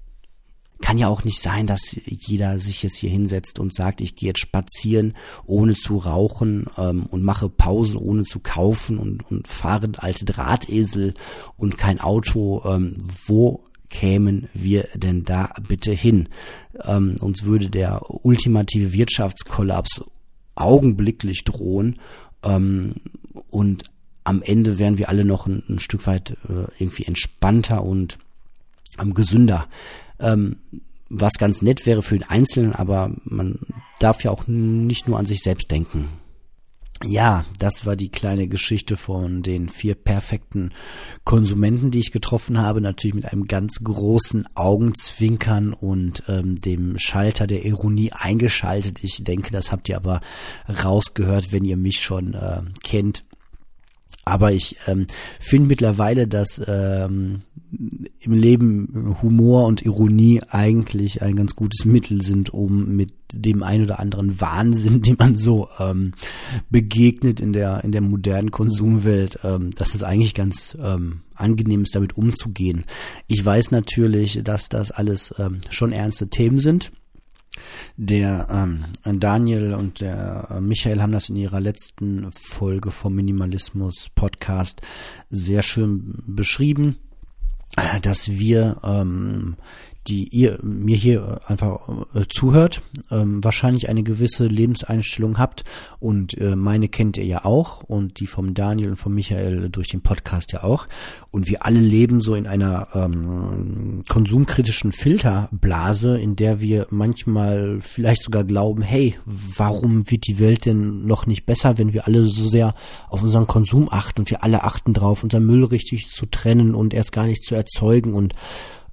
kann ja auch nicht sein, dass jeder sich jetzt hier hinsetzt und sagt, ich gehe jetzt spazieren, ohne zu rauchen ähm, und mache Pausen, ohne zu kaufen und, und fahre alte Drahtesel und kein Auto. Ähm, wo kämen wir denn da bitte hin? Ähm, uns würde der ultimative Wirtschaftskollaps augenblicklich drohen ähm, und am Ende wären wir alle noch ein, ein Stück weit äh, irgendwie entspannter und ähm, gesünder. Ähm, was ganz nett wäre für den Einzelnen, aber man darf ja auch nicht nur an sich selbst denken. Ja, das war die kleine Geschichte von den vier perfekten Konsumenten, die ich getroffen habe. Natürlich mit einem ganz großen Augenzwinkern und ähm, dem Schalter der Ironie eingeschaltet. Ich denke, das habt ihr aber rausgehört, wenn ihr mich schon äh, kennt. Aber ich ähm, finde mittlerweile, dass ähm, im Leben Humor und Ironie eigentlich ein ganz gutes Mittel sind, um mit dem ein oder anderen Wahnsinn, *laughs* den man so ähm, begegnet in der in der modernen Konsumwelt, ähm, dass es eigentlich ganz ähm, angenehm ist, damit umzugehen. Ich weiß natürlich, dass das alles ähm, schon ernste Themen sind der ähm, Daniel und der äh, Michael haben das in ihrer letzten Folge vom Minimalismus Podcast sehr schön beschrieben, dass wir ähm, die ihr mir hier einfach äh, zuhört, ähm, wahrscheinlich eine gewisse Lebenseinstellung habt. Und äh, meine kennt ihr ja auch und die vom Daniel und vom Michael durch den Podcast ja auch. Und wir alle leben so in einer ähm, konsumkritischen Filterblase, in der wir manchmal vielleicht sogar glauben, hey, warum wird die Welt denn noch nicht besser, wenn wir alle so sehr auf unseren Konsum achten und wir alle achten drauf, unseren Müll richtig zu trennen und erst gar nicht zu erzeugen. Und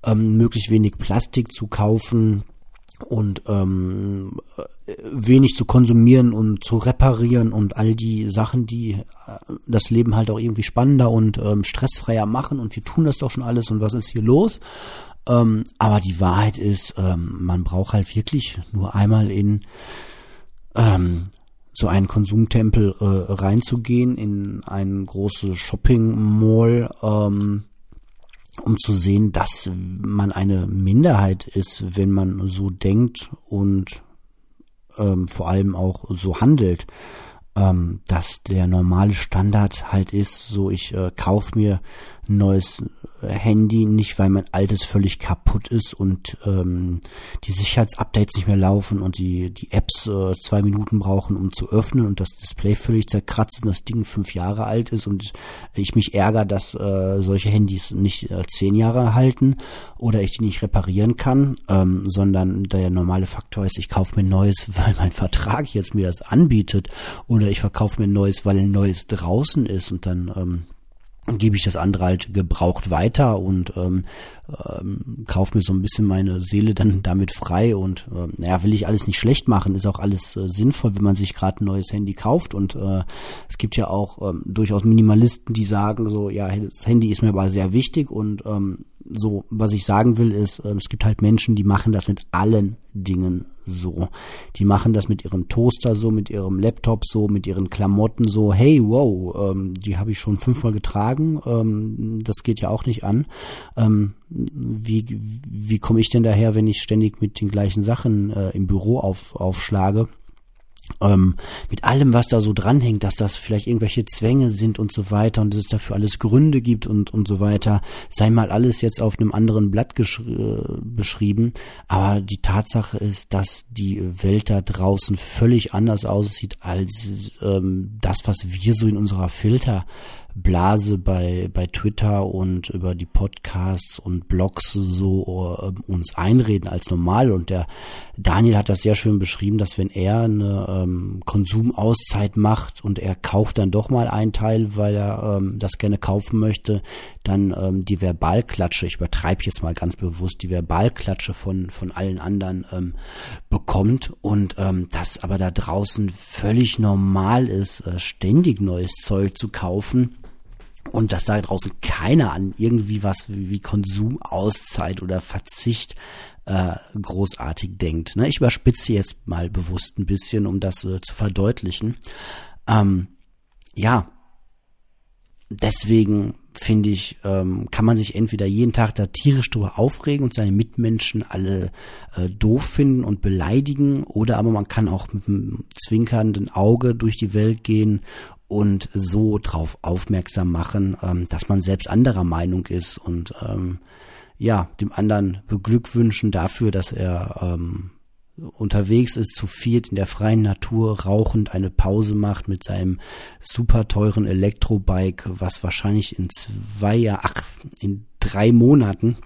ähm, möglichst wenig Plastik zu kaufen und ähm, wenig zu konsumieren und zu reparieren und all die Sachen, die äh, das Leben halt auch irgendwie spannender und ähm, stressfreier machen und wir tun das doch schon alles und was ist hier los? Ähm, aber die Wahrheit ist, ähm, man braucht halt wirklich nur einmal in ähm, so einen Konsumtempel äh, reinzugehen, in ein großes Shopping Mall, ähm, um zu sehen, dass man eine Minderheit ist, wenn man so denkt und ähm, vor allem auch so handelt, ähm, dass der normale Standard halt ist, so ich äh, kauf mir neues Handy, nicht weil mein altes völlig kaputt ist und ähm, die Sicherheitsupdates nicht mehr laufen und die, die Apps äh, zwei Minuten brauchen, um zu öffnen und das Display völlig zerkratzt und das Ding fünf Jahre alt ist und ich mich ärgere, dass äh, solche Handys nicht äh, zehn Jahre halten oder ich die nicht reparieren kann, ähm, sondern der normale Faktor ist, ich kaufe mir ein neues, *laughs* weil mein Vertrag jetzt mir das anbietet oder ich verkaufe mir ein neues, weil ein neues draußen ist und dann ähm, gebe ich das andere halt gebraucht weiter und ähm, ähm, kaufe mir so ein bisschen meine Seele dann damit frei und äh, naja, will ich alles nicht schlecht machen, ist auch alles äh, sinnvoll, wenn man sich gerade ein neues Handy kauft und äh, es gibt ja auch ähm, durchaus Minimalisten, die sagen so, ja, das Handy ist mir aber sehr wichtig und ähm, so, was ich sagen will, ist, äh, es gibt halt Menschen, die machen das mit allen Dingen so. Die machen das mit ihrem Toaster so, mit ihrem Laptop so, mit ihren Klamotten so. Hey, wow, ähm, die habe ich schon fünfmal getragen. Ähm, das geht ja auch nicht an. Ähm, wie wie komme ich denn daher, wenn ich ständig mit den gleichen Sachen äh, im Büro auf, aufschlage? ähm, mit allem, was da so dranhängt, dass das vielleicht irgendwelche Zwänge sind und so weiter und dass es dafür alles Gründe gibt und, und so weiter, sei mal alles jetzt auf einem anderen Blatt äh, beschrieben. Aber die Tatsache ist, dass die Welt da draußen völlig anders aussieht als ähm, das, was wir so in unserer Filter Blase bei, bei Twitter und über die Podcasts und Blogs so äh, uns einreden als normal. Und der Daniel hat das sehr schön beschrieben, dass wenn er eine ähm, Konsumauszeit macht und er kauft dann doch mal einen Teil, weil er ähm, das gerne kaufen möchte, dann ähm, die Verbalklatsche, ich übertreibe jetzt mal ganz bewusst, die Verbalklatsche von, von allen anderen ähm, bekommt und ähm, das aber da draußen völlig normal ist, äh, ständig neues Zeug zu kaufen und dass da draußen keiner an irgendwie was wie Konsumauszeit oder Verzicht äh, großartig denkt. Ne? Ich überspitze jetzt mal bewusst ein bisschen, um das äh, zu verdeutlichen. Ähm, ja, deswegen finde ich, ähm, kann man sich entweder jeden Tag da tierisch drüber aufregen und seine Mitmenschen alle äh, doof finden und beleidigen, oder aber man kann auch mit einem zwinkernden Auge durch die Welt gehen und so drauf aufmerksam machen, ähm, dass man selbst anderer Meinung ist und ähm, ja, dem anderen beglückwünschen dafür, dass er ähm, unterwegs ist, zu viert in der freien Natur, rauchend eine Pause macht mit seinem super teuren Elektrobike, was wahrscheinlich in zwei ach, in drei Monaten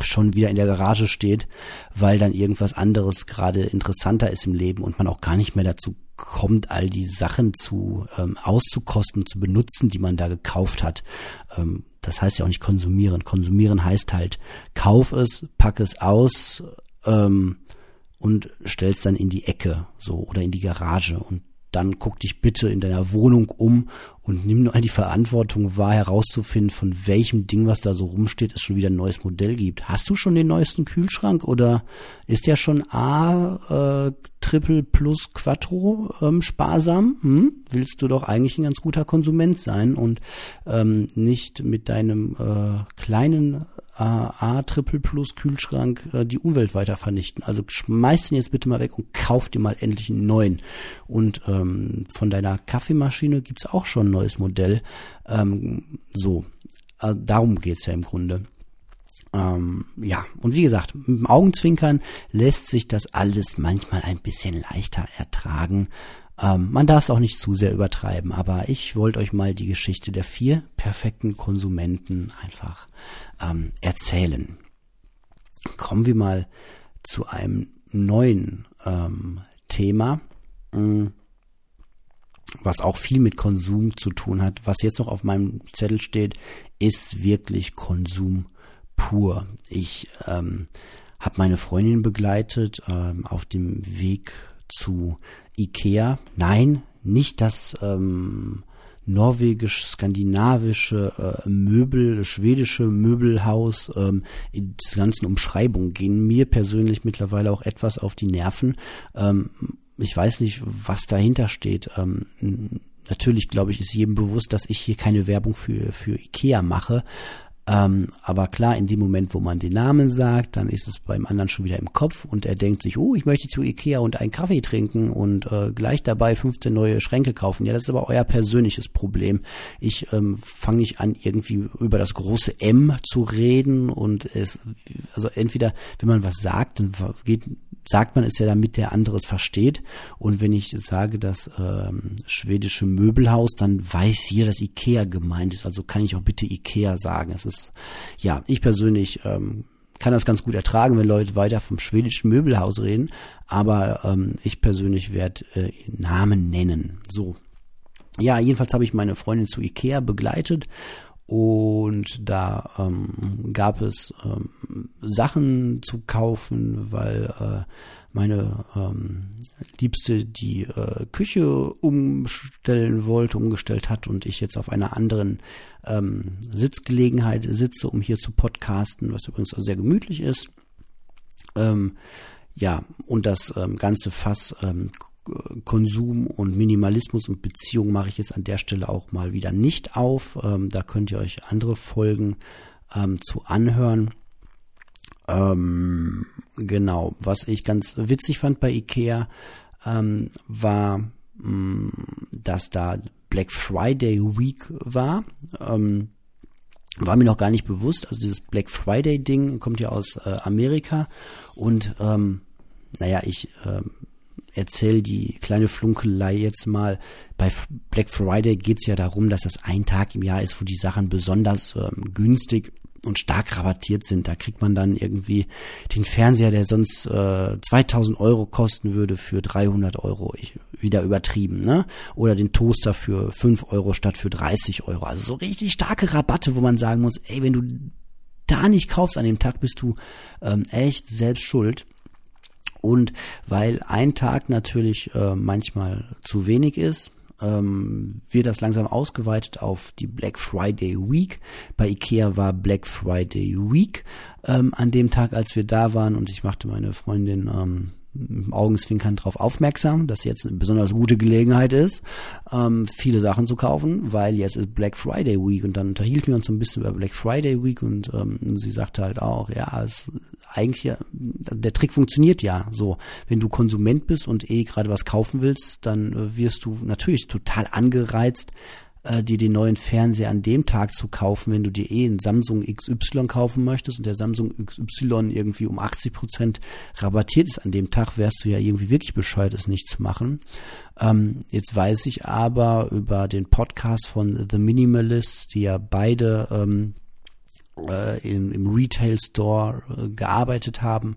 schon wieder in der Garage steht, weil dann irgendwas anderes gerade interessanter ist im Leben und man auch gar nicht mehr dazu kommt, all die Sachen zu ähm, auszukosten, zu benutzen, die man da gekauft hat. Ähm, das heißt ja auch nicht konsumieren. Konsumieren heißt halt, kauf es, pack es aus ähm, und stell's dann in die Ecke so oder in die Garage und dann guck dich bitte in deiner Wohnung um und nimm nur die Verantwortung wahr, herauszufinden, von welchem Ding, was da so rumsteht, es schon wieder ein neues Modell gibt. Hast du schon den neuesten Kühlschrank oder ist der schon A, äh, Triple plus Quattro ähm, sparsam? Hm? Willst du doch eigentlich ein ganz guter Konsument sein und ähm, nicht mit deinem äh, kleinen A Triple Plus Kühlschrank äh, die Umwelt weiter vernichten. Also schmeiß den jetzt bitte mal weg und kauf dir mal endlich einen neuen. Und ähm, von deiner Kaffeemaschine gibt's auch schon ein neues Modell. Ähm, so, also darum geht's ja im Grunde. Ähm, ja, und wie gesagt, mit dem Augenzwinkern lässt sich das alles manchmal ein bisschen leichter ertragen. Ähm, man darf es auch nicht zu sehr übertreiben, aber ich wollte euch mal die Geschichte der vier perfekten Konsumenten einfach ähm, erzählen. Kommen wir mal zu einem neuen ähm, Thema, mm, was auch viel mit Konsum zu tun hat. Was jetzt noch auf meinem Zettel steht, ist wirklich Konsum pur. Ich ähm, habe meine Freundin begleitet ähm, auf dem Weg zu Ikea. Nein, nicht das ähm, norwegisch-skandinavische äh, Möbel, schwedische Möbelhaus. Ähm, die ganzen Umschreibungen gehen mir persönlich mittlerweile auch etwas auf die Nerven. Ähm, ich weiß nicht, was dahinter steht. Ähm, natürlich, glaube ich, ist jedem bewusst, dass ich hier keine Werbung für, für Ikea mache. Ähm, aber klar, in dem Moment, wo man den Namen sagt, dann ist es beim anderen schon wieder im Kopf und er denkt sich, oh, ich möchte zu Ikea und einen Kaffee trinken und äh, gleich dabei 15 neue Schränke kaufen. Ja, das ist aber euer persönliches Problem. Ich ähm, fange nicht an, irgendwie über das große M zu reden und es, also entweder, wenn man was sagt, dann geht sagt man es ja damit der andere es versteht. Und wenn ich sage, das ähm, schwedische Möbelhaus, dann weiß jeder, dass Ikea gemeint ist. Also kann ich auch bitte Ikea sagen. Es ist, ja, ich persönlich ähm, kann das ganz gut ertragen, wenn Leute weiter vom schwedischen Möbelhaus reden. Aber ähm, ich persönlich werde äh, Namen nennen. So. Ja, jedenfalls habe ich meine Freundin zu Ikea begleitet und da ähm, gab es ähm, Sachen zu kaufen, weil äh, meine ähm, Liebste die äh, Küche umstellen wollte, umgestellt hat und ich jetzt auf einer anderen ähm, Sitzgelegenheit sitze, um hier zu podcasten, was übrigens auch sehr gemütlich ist. Ähm, ja, und das ähm, ganze Fass ähm, Konsum und Minimalismus und Beziehung mache ich jetzt an der Stelle auch mal wieder nicht auf. Ähm, da könnt ihr euch andere Folgen ähm, zu anhören. Ähm, genau, was ich ganz witzig fand bei Ikea ähm, war, mh, mm, dass da Black Friday Week war. Ähm, war mir noch gar nicht bewusst. Also dieses Black Friday Ding kommt ja aus äh, Amerika und ähm, naja, ich ähm, erzähl die kleine Flunkelei jetzt mal. Bei Black Friday geht's ja darum, dass das ein Tag im Jahr ist, wo die Sachen besonders ähm, günstig und stark rabattiert sind. Da kriegt man dann irgendwie den Fernseher, der sonst äh, 2000 Euro kosten würde, für 300 Euro. Ich, wieder übertrieben, ne? Oder den Toaster für 5 Euro statt für 30 Euro. Also so richtig starke Rabatte, wo man sagen muss, ey, wenn du da nicht kaufst an dem Tag, bist du ähm, echt selbst schuld. Und weil ein Tag natürlich äh, manchmal zu wenig ist, ähm, wird das langsam ausgeweitet auf die Black Friday Week. Bei Ikea war Black Friday Week ähm, an dem Tag, als wir da waren. Und ich machte meine Freundin ähm, Augenzwinkern darauf aufmerksam, dass jetzt eine besonders gute Gelegenheit ist, ähm, viele Sachen zu kaufen, weil jetzt ist Black Friday Week. Und dann unterhielten wir uns so ein bisschen über Black Friday Week. Und ähm, sie sagte halt auch, ja, es eigentlich der Trick funktioniert ja so. Wenn du Konsument bist und eh gerade was kaufen willst, dann äh, wirst du natürlich total angereizt, äh, dir den neuen Fernseher an dem Tag zu kaufen, wenn du dir eh einen Samsung XY kaufen möchtest und der Samsung XY irgendwie um 80 Prozent rabattiert ist an dem Tag, wärst du ja irgendwie wirklich bescheuert, es nicht zu machen. Ähm, jetzt weiß ich aber über den Podcast von The Minimalists, die ja beide ähm, äh, im, im Retail Store äh, gearbeitet haben,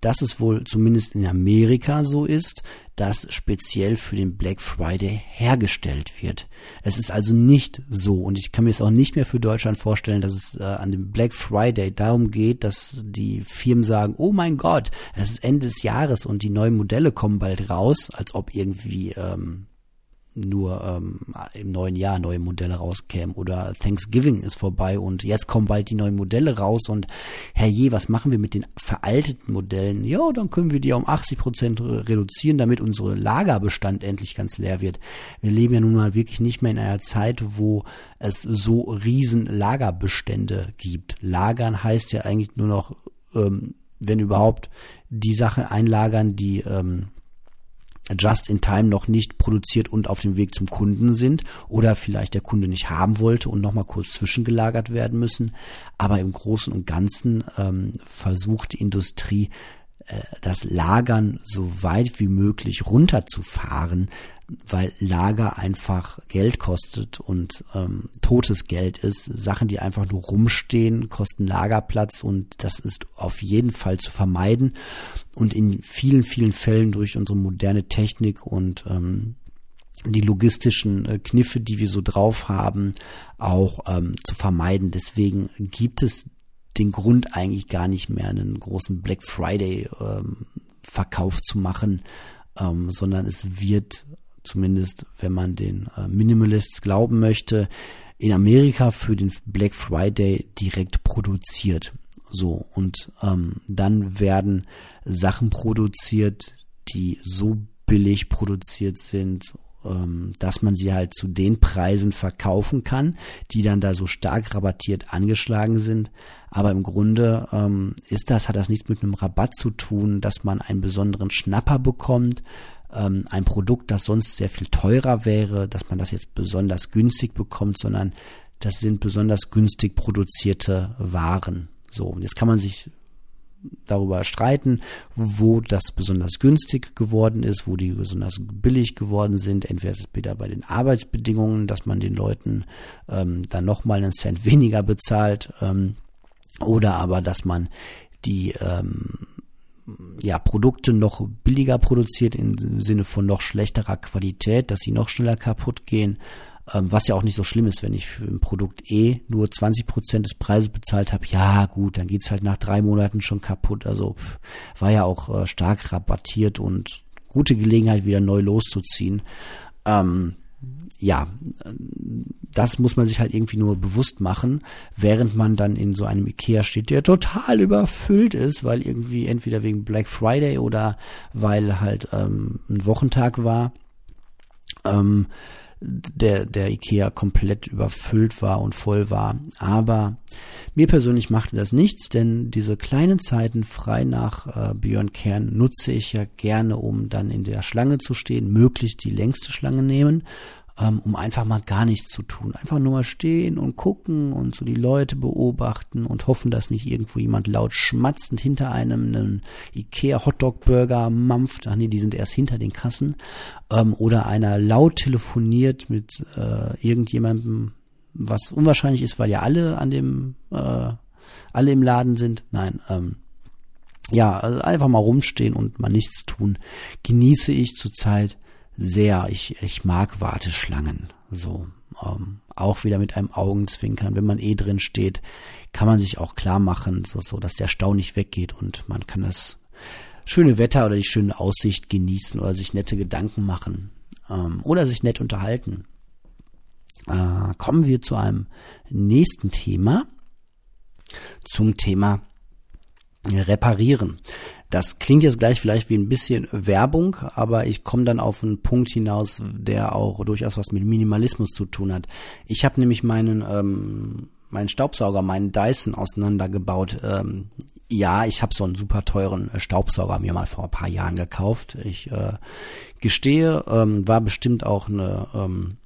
dass es wohl zumindest in Amerika so ist, dass speziell für den Black Friday hergestellt wird. Es ist also nicht so und ich kann mir es auch nicht mehr für Deutschland vorstellen, dass es äh, an dem Black Friday darum geht, dass die Firmen sagen, oh mein Gott, es ist Ende des Jahres und die neuen Modelle kommen bald raus, als ob irgendwie ähm, nur ähm, im neuen Jahr neue Modelle rauskämen oder Thanksgiving ist vorbei und jetzt kommen bald die neuen Modelle raus und herrje, was machen wir mit den veralteten Modellen? Ja, dann können wir die um 80 Prozent reduzieren, damit unsere Lagerbestand endlich ganz leer wird. Wir leben ja nun mal wirklich nicht mehr in einer Zeit, wo es so riesen Lagerbestände gibt. Lagern heißt ja eigentlich nur noch, ähm, wenn überhaupt, die Sachen einlagern, die ähm, just in time noch nicht produziert und auf dem Weg zum Kunden sind oder vielleicht der Kunde nicht haben wollte und nochmal kurz zwischengelagert werden müssen. Aber im Großen und Ganzen ähm, versucht die Industrie äh, das Lagern so weit wie möglich runterzufahren, weil Lager einfach Geld kostet und ähm, totes Geld ist. Sachen, die einfach nur rumstehen, kosten Lagerplatz und das ist auf jeden Fall zu vermeiden und in vielen, vielen Fällen durch unsere moderne Technik und ähm, die logistischen äh, Kniffe, die wir so drauf haben, auch ähm, zu vermeiden. Deswegen gibt es den Grund eigentlich gar nicht mehr, einen großen Black Friday ähm, Verkauf zu machen, ähm, sondern es wird zumindest, wenn man den äh, Minimalists glauben möchte, in Amerika für den Black Friday direkt produziert. So, und ähm, dann werden Sachen produziert, die so billig produziert sind ähm, dass man sie halt zu den Preisen verkaufen kann, die dann da so stark rabattiert angeschlagen sind. Aber im Grunde ähm, ist das, hat das nichts mit einem Rabatt zu tun, dass man einen besonderen Schnapper bekommt, ähm, ein Produkt, das sonst sehr viel teurer wäre, dass man das jetzt besonders günstig bekommt, sondern das sind besonders günstig produzierte Waren. So, und jetzt kann man sich darüber streiten, wo das besonders günstig geworden ist, wo die besonders billig geworden sind. Entweder ist es wieder bei den Arbeitsbedingungen, dass man den Leuten ähm, dann nochmal einen Cent weniger bezahlt, ähm, oder aber, dass man die ähm, ja, Produkte noch billiger produziert im Sinne von noch schlechterer Qualität, dass sie noch schneller kaputt gehen ähm, was ja auch nicht so schlimm ist, wenn ich für ein Produkt eh nur 20 Prozent des Preises bezahlt habe. Ja, gut, dann geht's halt nach drei Monaten schon kaputt. Also war ja auch äh, stark rabattiert und gute Gelegenheit, wieder neu loszuziehen. Ähm, ja, das muss man sich halt irgendwie nur bewusst machen, während man dann in so einem Ikea steht, der total überfüllt ist, weil irgendwie entweder wegen Black Friday oder weil halt ähm, ein Wochentag war. Ähm, der, der Ikea komplett überfüllt war und voll war. Aber mir persönlich machte das nichts, denn diese kleinen Zeiten frei nach äh, Björn Kern nutze ich ja gerne, um dann in der Schlange zu stehen, möglichst die längste Schlange nehmen um einfach mal gar nichts zu tun. Einfach nur mal stehen und gucken und so die Leute beobachten und hoffen, dass nicht irgendwo jemand laut schmatzend hinter einem einen Ikea Hotdog Burger mampft. Ach nee, die sind erst hinter den Kassen. Ähm, oder einer laut telefoniert mit äh, irgendjemandem, was unwahrscheinlich ist, weil ja alle an dem, äh, alle im Laden sind. Nein, ähm, ja, also einfach mal rumstehen und mal nichts tun, genieße ich zurzeit sehr. Ich, ich mag Warteschlangen. So. Ähm, auch wieder mit einem Augenzwinkern. Wenn man eh drin steht, kann man sich auch klar machen, so, so dass der Stau nicht weggeht und man kann das schöne Wetter oder die schöne Aussicht genießen oder sich nette Gedanken machen ähm, oder sich nett unterhalten. Äh, kommen wir zu einem nächsten Thema, zum Thema Reparieren. Das klingt jetzt gleich vielleicht wie ein bisschen Werbung, aber ich komme dann auf einen Punkt hinaus, der auch durchaus was mit Minimalismus zu tun hat. Ich habe nämlich meinen ähm, meinen Staubsauger, meinen Dyson auseinandergebaut. Ähm, ja, ich habe so einen super teuren äh, Staubsauger mir mal vor ein paar Jahren gekauft. Ich äh, gestehe, ähm, war bestimmt auch eine ähm,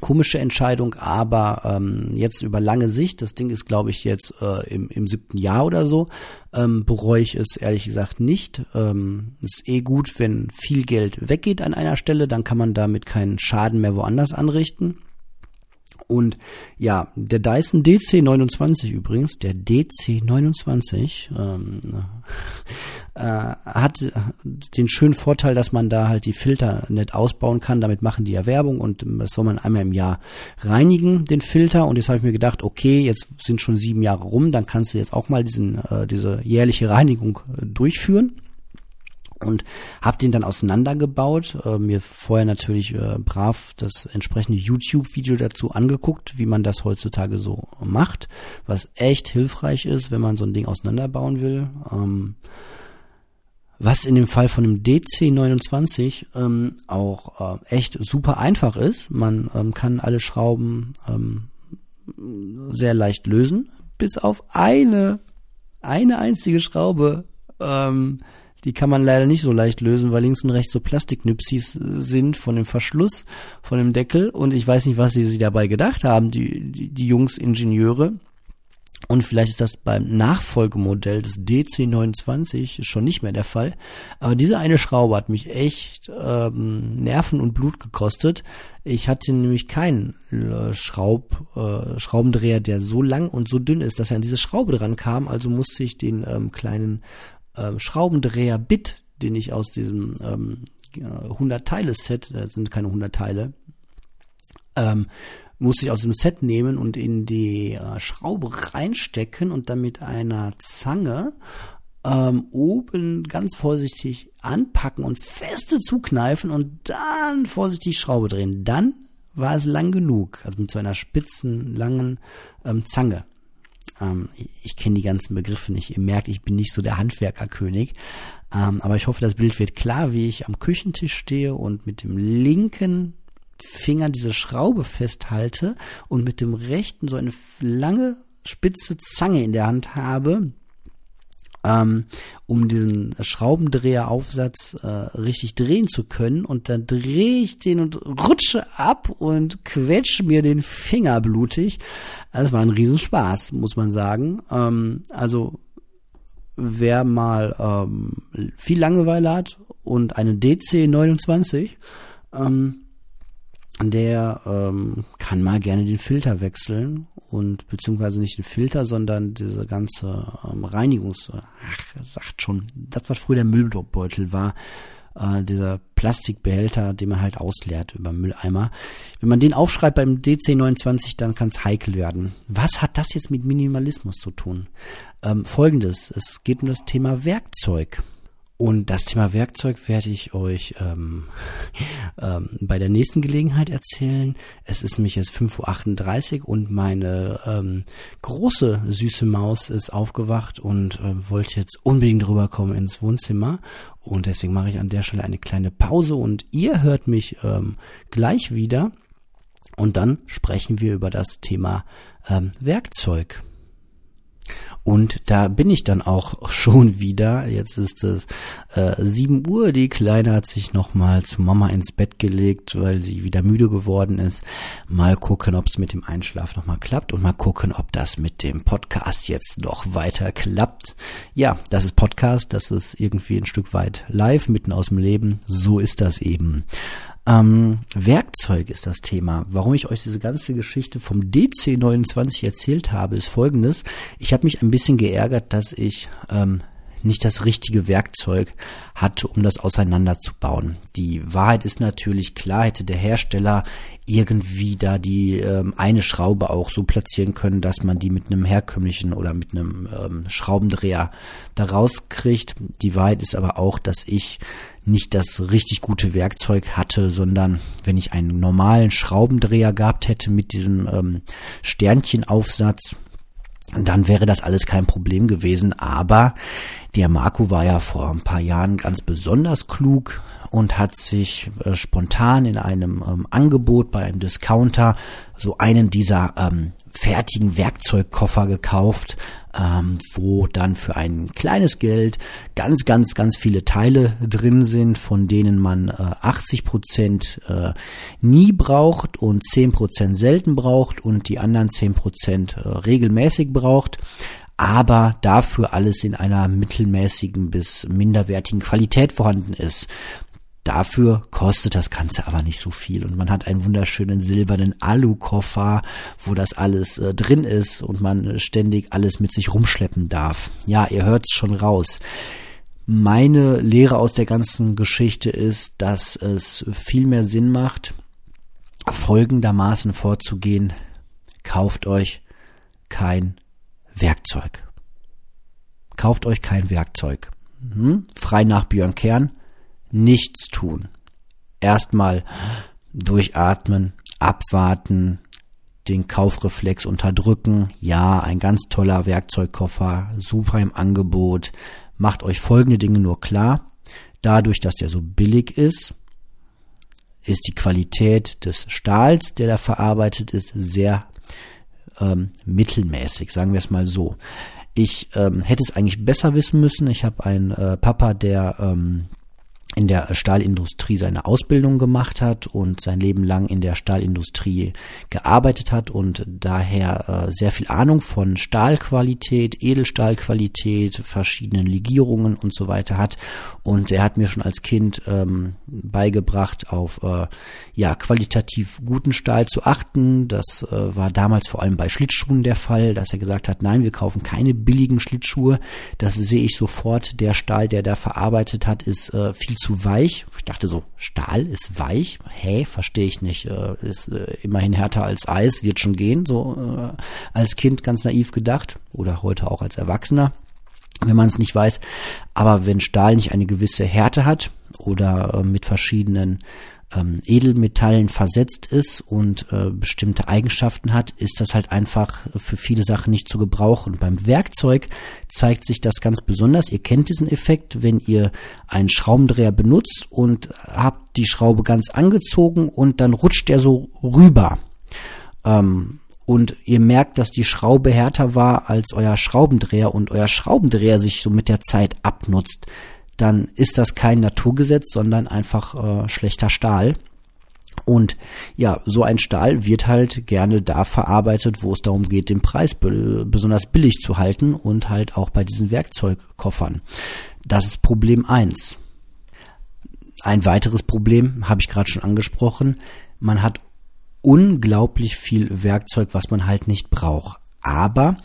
komische Entscheidung, aber ähm, jetzt über lange Sicht, das Ding ist, glaube ich, jetzt äh, im, im siebten Jahr oder so, ähm, bereue ich es ehrlich gesagt nicht. Ähm, ist eh gut, wenn viel Geld weggeht an einer Stelle, dann kann man damit keinen Schaden mehr woanders anrichten. Und ja, der Dyson DC29 übrigens, der DC29, ähm, äh, hat den schönen Vorteil, dass man da halt die Filter nett ausbauen kann. Damit machen die Erwerbung und das soll man einmal im Jahr reinigen, den Filter. Und jetzt habe ich mir gedacht, okay, jetzt sind schon sieben Jahre rum, dann kannst du jetzt auch mal diesen, äh, diese jährliche Reinigung äh, durchführen und habe den dann auseinandergebaut, äh, mir vorher natürlich äh, brav das entsprechende YouTube-Video dazu angeguckt, wie man das heutzutage so macht, was echt hilfreich ist, wenn man so ein Ding auseinanderbauen will. Ähm, was in dem Fall von dem DC29 ähm, auch äh, echt super einfach ist. Man ähm, kann alle Schrauben ähm, sehr leicht lösen, bis auf eine, eine einzige Schraube. Ähm, Die kann man leider nicht so leicht lösen, weil links und rechts so Plastiknüpsis sind von dem Verschluss, von dem Deckel. Und ich weiß nicht, was sie sich dabei gedacht haben, die, die, die Jungs Ingenieure. Und vielleicht ist das beim Nachfolgemodell des DC29 schon nicht mehr der Fall. Aber diese eine Schraube hat mich echt ähm, Nerven und Blut gekostet. Ich hatte nämlich keinen äh, Schraub, äh, Schraubendreher, der so lang und so dünn ist, dass er an diese Schraube dran kam. Also musste ich den ähm, kleinen ähm, Schraubendreher-Bit, den ich aus diesem ähm, 100-Teile-Set, das sind keine 100 Teile, ähm, musste ich aus dem Set nehmen und in die äh, Schraube reinstecken und dann mit einer Zange ähm, oben ganz vorsichtig anpacken und feste zukneifen und dann vorsichtig Schraube drehen. Dann war es lang genug, also mit so einer spitzen, langen ähm, Zange. Ähm, ich, ich kenne die ganzen Begriffe nicht. Ihr merkt, ich bin nicht so der Handwerkerkönig. Ähm, aber ich hoffe, das Bild wird klar, wie ich am Küchentisch stehe und mit dem linken Finger diese Schraube festhalte und mit dem rechten so eine lange spitze Zange in der Hand habe, ähm, um diesen Schraubendreheraufsatz äh, richtig drehen zu können. Und dann drehe ich den und rutsche ab und quetsche mir den Finger blutig. Das war ein Riesenspaß, muss man sagen. Ähm, also wer mal ähm, viel Langeweile hat und eine DC 29, ähm, der ähm, kann mal gerne den Filter wechseln und beziehungsweise nicht den Filter, sondern diese ganze ähm, Reinigungs, ach, sagt schon, das was früher der Müllbeutel war, äh, dieser Plastikbehälter, den man halt ausleert über Mülleimer. Wenn man den aufschreibt beim DC29, dann kann es heikel werden. Was hat das jetzt mit Minimalismus zu tun? Ähm, Folgendes, es geht um das Thema Werkzeug. Und das Thema Werkzeug werde ich euch ähm, *laughs* ähm, bei der nächsten Gelegenheit erzählen. Es ist nämlich jetzt 5.38 Uhr und meine ähm, große süße Maus ist aufgewacht und äh, wollte jetzt unbedingt rüberkommen ins Wohnzimmer. Und deswegen mache ich an der Stelle eine kleine Pause und ihr hört mich ähm, gleich wieder. Und dann sprechen wir über das Thema ähm, Werkzeug. Und da bin ich dann auch *laughs* schon wieder. Jetzt ist es äh, 7 Uhr. Die Kleine hat sich nochmal zu Mama ins Bett gelegt, weil sie wieder müde geworden ist. Mal gucken, ob es mit dem Einschlaf nochmal klappt und mal gucken, ob das mit dem Podcast jetzt noch weiter klappt. Ja, das ist Podcast. Das ist irgendwie ein Stück weit live, mitten aus dem Leben. So ist das eben. Ähm, Werkzeug ist das Thema. Warum ich euch diese ganze Geschichte vom DC29 erzählt habe, ist folgendes. Ich habe mich ein bisschen geärgert, dass ich ähm, nicht das richtige Werkzeug hatte, um das auseinanderzubauen. Die Wahrheit ist natürlich klar, hätte der Hersteller irgendwie da die ähm, eine Schraube auch so platzieren können, dass man die mit einem herkömmlichen oder mit einem ähm, Schraubendreher da rauskriegt. Die Wahrheit ist aber auch, dass ich nicht das richtig gute Werkzeug hatte, sondern wenn ich einen normalen Schraubendreher gehabt hätte mit diesem ähm, Sternchenaufsatz, dann wäre das alles kein Problem gewesen. Aber der Marco war ja vor ein paar Jahren ganz besonders klug und hat sich äh, spontan in einem ähm, Angebot bei einem Discounter so einen dieser ähm, fertigen Werkzeugkoffer gekauft, ähm, wo dann für ein kleines Geld ganz, ganz, ganz viele Teile drin sind, von denen man äh, 80 Prozent äh, nie braucht und 10 Prozent selten braucht und die anderen 10 Prozent äh, regelmäßig braucht aber dafür alles in einer mittelmäßigen bis minderwertigen Qualität vorhanden ist. Dafür kostet das Ganze aber nicht so viel und man hat einen wunderschönen silbernen Alukoffer, wo das alles äh, drin ist und man ständig alles mit sich rumschleppen darf. Ja, ihr hört's schon raus. Meine Lehre aus der ganzen Geschichte ist, dass es viel mehr Sinn macht, folgendermaßen vorzugehen. Kauft euch kein Werkzeug. Kauft euch kein Werkzeug. Hm? Frei nach Björn Kern nichts tun. Erstmal durchatmen, abwarten, den Kaufreflex unterdrücken. Ja, ein ganz toller Werkzeugkoffer, super im Angebot. Macht euch folgende Dinge nur klar. Dadurch, dass der so billig ist, ist die Qualität des Stahls, der da verarbeitet ist, sehr ähm, mittelmäßig, sagen wir es mal so. Ich ähm, hätte es eigentlich besser wissen müssen. Ich habe einen äh, Papa, der ähm, in der Stahlindustrie seine Ausbildung gemacht hat und sein Leben lang in der Stahlindustrie gearbeitet hat und daher äh, sehr viel Ahnung von Stahlqualität, Edelstahlqualität, verschiedenen Legierungen und so weiter hat. Und er hat mir schon als Kind ähm, beigebracht, auf äh, ja qualitativ guten Stahl zu achten. Das äh, war damals vor allem bei Schlittschuhen der Fall, dass er gesagt hat, nein, wir kaufen keine billigen Schlittschuhe. Das sehe ich sofort. Der Stahl, der da verarbeitet hat, ist äh, viel zu weich. Ich dachte so, Stahl ist weich? Hä, verstehe ich nicht. Äh, ist äh, immerhin härter als Eis, wird schon gehen. So äh, als Kind ganz naiv gedacht oder heute auch als Erwachsener, wenn man es nicht weiß. Aber wenn Stahl nicht eine gewisse Härte hat oder mit verschiedenen ähm, Edelmetallen versetzt ist und äh, bestimmte Eigenschaften hat, ist das halt einfach für viele Sachen nicht zu gebrauchen. Und beim Werkzeug zeigt sich das ganz besonders. Ihr kennt diesen Effekt, wenn ihr einen Schraubendreher benutzt und habt die Schraube ganz angezogen und dann rutscht der so rüber. Ähm, und ihr merkt, dass die Schraube härter war als euer Schraubendreher und euer Schraubendreher sich so mit der Zeit abnutzt dann ist das kein Naturgesetz, sondern einfach äh, schlechter Stahl. Und ja, so ein Stahl wird halt gerne da verarbeitet, wo es darum geht, den Preis besonders billig zu halten und halt auch bei diesen Werkzeugkoffern. Das ist Problem eins. Ein weiteres Problem habe ich gerade schon angesprochen. Man hat unglaublich viel Werkzeug, was man halt nicht braucht. Aber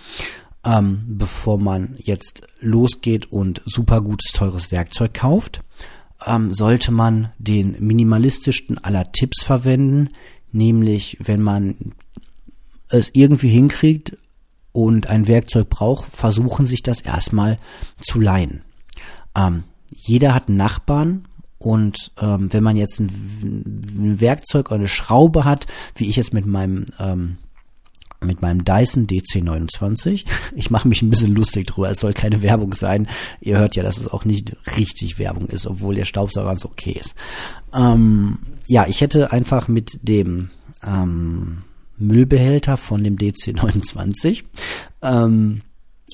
ähm, bevor man jetzt losgeht und super gutes, teures Werkzeug kauft, ähm, sollte man den minimalistischsten aller Tipps verwenden, nämlich wenn man es irgendwie hinkriegt und ein Werkzeug braucht, versuchen sich das erstmal zu leihen. Ähm, jeder hat einen Nachbarn und ähm, wenn man jetzt ein, ein Werkzeug oder eine Schraube hat, wie ich jetzt mit meinem ähm, mit meinem Dyson DC29. Ich mache mich ein bisschen lustig drüber. Es soll keine Werbung sein. Ihr hört ja, dass es auch nicht richtig Werbung ist, obwohl der Staubsauger ganz okay ist. Ähm, ja, ich hätte einfach mit dem ähm, Müllbehälter von dem DC29 ähm,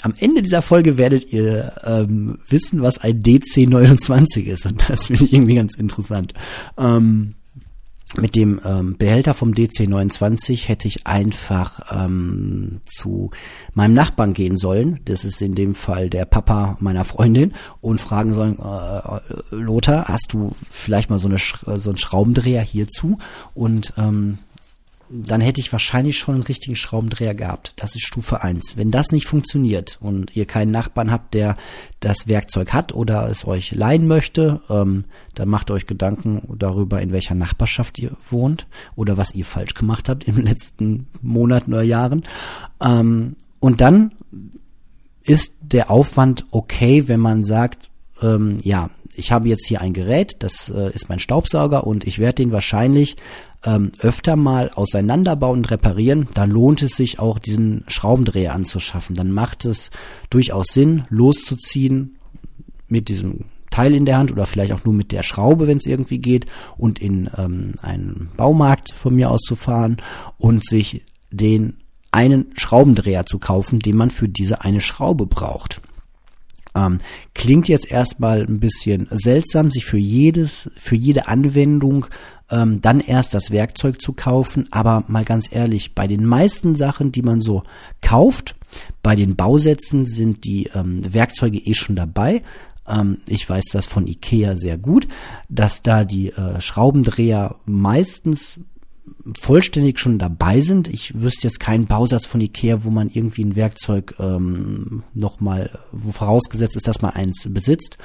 am Ende dieser Folge werdet ihr ähm, wissen, was ein DC29 ist. Und das finde ich irgendwie ganz interessant. Ähm, mit dem ähm, Behälter vom DC29 hätte ich einfach ähm, zu meinem Nachbarn gehen sollen. Das ist in dem Fall der Papa meiner Freundin und fragen sollen, äh, äh Lothar, hast du vielleicht mal so, eine, so einen Schraubendreher hierzu? Und ähm, dann hätte ich wahrscheinlich schon einen richtigen Schraubendreher gehabt. Das ist Stufe 1. Wenn das nicht funktioniert und ihr keinen Nachbarn habt, der das Werkzeug hat oder es euch leihen möchte, ähm, dann macht euch Gedanken darüber, in welcher Nachbarschaft ihr wohnt oder was ihr falsch gemacht habt in den *laughs* letzten Monaten oder Jahren. Ähm, und dann ist der Aufwand okay, wenn man sagt, ähm, ja, ich habe jetzt hier ein Gerät, das äh, ist mein Staubsauger und ich werde den wahrscheinlich ähm, öfter mal auseinanderbauen und reparieren, dann lohnt es sich auch diesen Schraubendreher anzuschaffen. Dann macht es durchaus Sinn, loszuziehen mit diesem Teil in der Hand oder vielleicht auch nur mit der Schraube, wenn es irgendwie geht, und in ähm, einen Baumarkt von mir aus zu fahren und sich den einen Schraubendreher zu kaufen, den man für diese eine Schraube braucht. Ähm, klingt jetzt erstmal ein bisschen seltsam, sich für jedes, für jede Anwendung ähm, dann erst das Werkzeug zu kaufen. Aber mal ganz ehrlich, bei den meisten Sachen, die man so kauft, bei den Bausätzen sind die ähm, Werkzeuge eh schon dabei. Ähm, ich weiß das von Ikea sehr gut, dass da die äh, Schraubendreher meistens vollständig schon dabei sind. Ich wüsste jetzt keinen Bausatz von Ikea, wo man irgendwie ein Werkzeug ähm, nochmal, wo vorausgesetzt ist, dass man eins besitzt.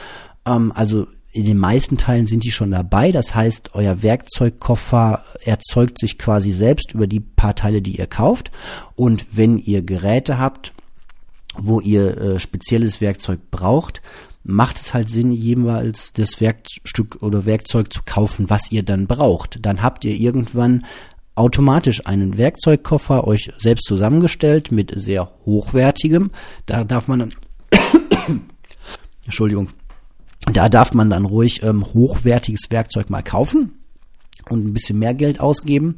Ähm, also in den meisten Teilen sind die schon dabei. Das heißt, euer Werkzeugkoffer erzeugt sich quasi selbst über die paar Teile, die ihr kauft. Und wenn ihr Geräte habt, wo ihr äh, spezielles Werkzeug braucht, macht es halt Sinn, jeweils das Werkstück oder Werkzeug zu kaufen, was ihr dann braucht. Dann habt ihr irgendwann automatisch einen Werkzeugkoffer euch selbst zusammengestellt mit sehr hochwertigem. Da darf man dann *coughs* Entschuldigung, da darf man dann ruhig ähm, hochwertiges Werkzeug mal kaufen. und ein bisschen mehr Geld ausgeben.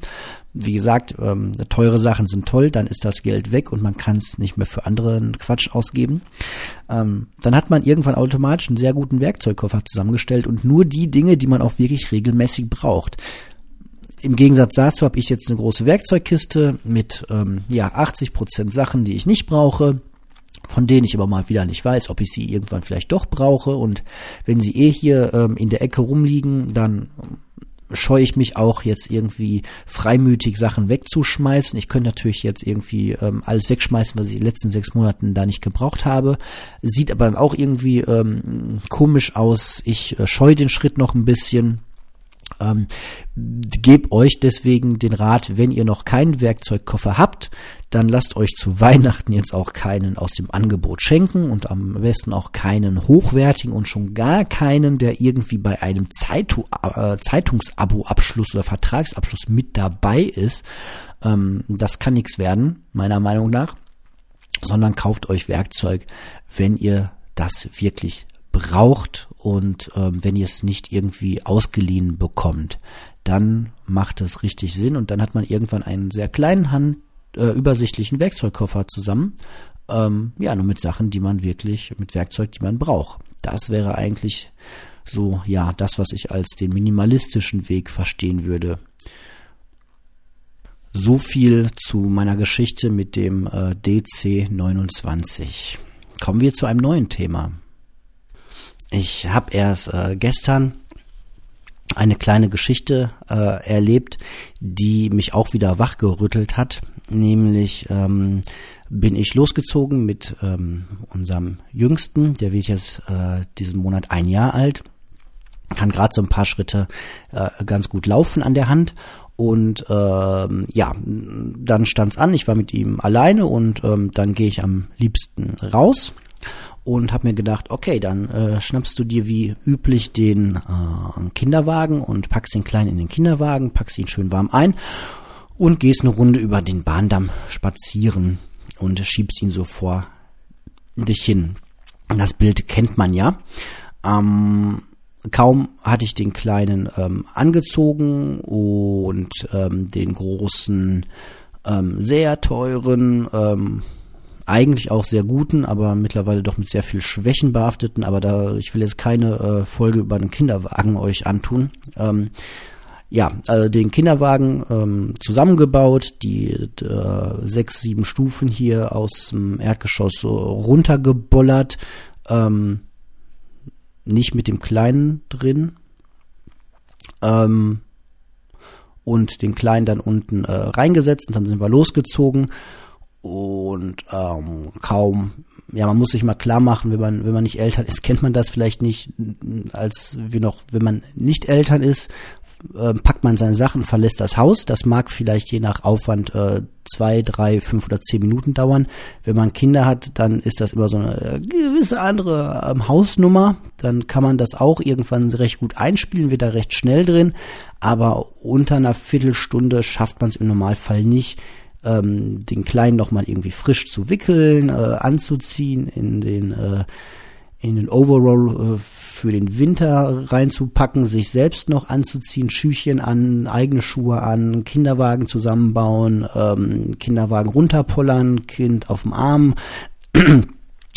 Wie gesagt, ähm, teure Sachen sind toll, dann ist das Geld weg und man kann es nicht mehr für anderen Quatsch ausgeben. Ähm, dann hat man irgendwann automatisch einen sehr guten Werkzeugkoffer zusammengestellt und nur die Dinge, die man auch wirklich regelmäßig braucht. Im Gegensatz dazu habe ich jetzt eine große Werkzeugkiste mit ähm, ja 80 Prozent Sachen, die ich nicht brauche von denen ich aber mal wieder nicht weiß, ob ich sie irgendwann vielleicht doch brauche. Und wenn sie eh hier ähm, in der Ecke rumliegen, dann scheue ich mich auch jetzt irgendwie freimütig Sachen wegzuschmeißen. Ich könnte natürlich jetzt irgendwie ähm, alles wegschmeißen, was ich in den letzten sechs Monaten da nicht gebraucht habe. Sieht aber dann auch irgendwie ähm, komisch aus. Ich äh, scheue den Schritt noch ein bisschen. Ähm, gebe euch deswegen den Rat, wenn ihr noch keinen Werkzeugkoffer habt, dann lasst euch zu Weihnachten jetzt auch keinen aus dem Angebot schenken und am besten auch keinen hochwertigen und schon gar keinen, der irgendwie bei einem Zeitung, äh, Zeitungsabo-Abschluss oder Vertragsabschluss mit dabei ist. Ähm, das kann nichts werden, meiner Meinung nach, sondern kauft euch Werkzeug, wenn ihr das wirklich braucht und ähm, wenn ihr es nicht irgendwie ausgeliehen bekommt, dann macht es richtig Sinn und dann hat man irgendwann einen sehr kleinen Hand äh, übersichtlichen Werkzeugkoffer zusammen. Ähm, ja, nur mit Sachen, die man wirklich, mit Werkzeug, die man braucht. Das wäre eigentlich so, ja, das, was ich als den minimalistischen Weg verstehen würde. So viel zu meiner Geschichte mit dem äh, DC29. Kommen wir zu einem neuen Thema. Ich habe erst äh, gestern eine kleine Geschichte äh, erlebt, die mich auch wieder wachgerüttelt hat. Nämlich ähm, bin ich losgezogen mit ähm, unserem Jüngsten, der wird jetzt äh, diesen Monat ein Jahr alt, kann gerade so ein paar Schritte äh, ganz gut laufen an der Hand. Und ähm, ja, dann stand's an, ich war mit ihm alleine und ähm, dann gehe ich am liebsten raus und habe mir gedacht, okay, dann äh, schnappst du dir wie üblich den äh, Kinderwagen und packst den Kleinen in den Kinderwagen, packst ihn schön warm ein und gehst eine Runde über den Bahndamm spazieren und schiebst ihn so vor dich hin. Das Bild kennt man ja. Ähm, kaum hatte ich den Kleinen ähm, angezogen und ähm, den großen, ähm, sehr teuren, ähm, eigentlich auch sehr guten, aber mittlerweile doch mit sehr viel Schwächen behafteten, aber da ich will jetzt keine äh, Folge über den Kinderwagen euch antun. Ähm, ja, also den Kinderwagen ähm, zusammengebaut, die äh, sechs, sieben Stufen hier aus dem Erdgeschoss so runtergebollert, ähm, nicht mit dem Kleinen drin, ähm, und den Kleinen dann unten äh, reingesetzt und dann sind wir losgezogen und ähm, kaum ja, man muss sich mal klar machen, wenn man, wenn man nicht Eltern ist, kennt man das vielleicht nicht, als wie noch, wenn man nicht Eltern ist, äh, packt man seine Sachen, verlässt das Haus. Das mag vielleicht je nach Aufwand äh, zwei, drei, fünf oder zehn Minuten dauern. Wenn man Kinder hat, dann ist das immer so eine äh, gewisse andere ähm, Hausnummer. Dann kann man das auch irgendwann recht gut einspielen, wird da recht schnell drin. Aber unter einer Viertelstunde schafft man es im Normalfall nicht, ähm, den Kleinen noch mal irgendwie frisch zu wickeln, äh, anzuziehen, in den äh, in den Overall äh, für den Winter reinzupacken, sich selbst noch anzuziehen, Schüchchen an, eigene Schuhe an, Kinderwagen zusammenbauen, ähm, Kinderwagen runterpollern, Kind auf dem Arm. *clears throat*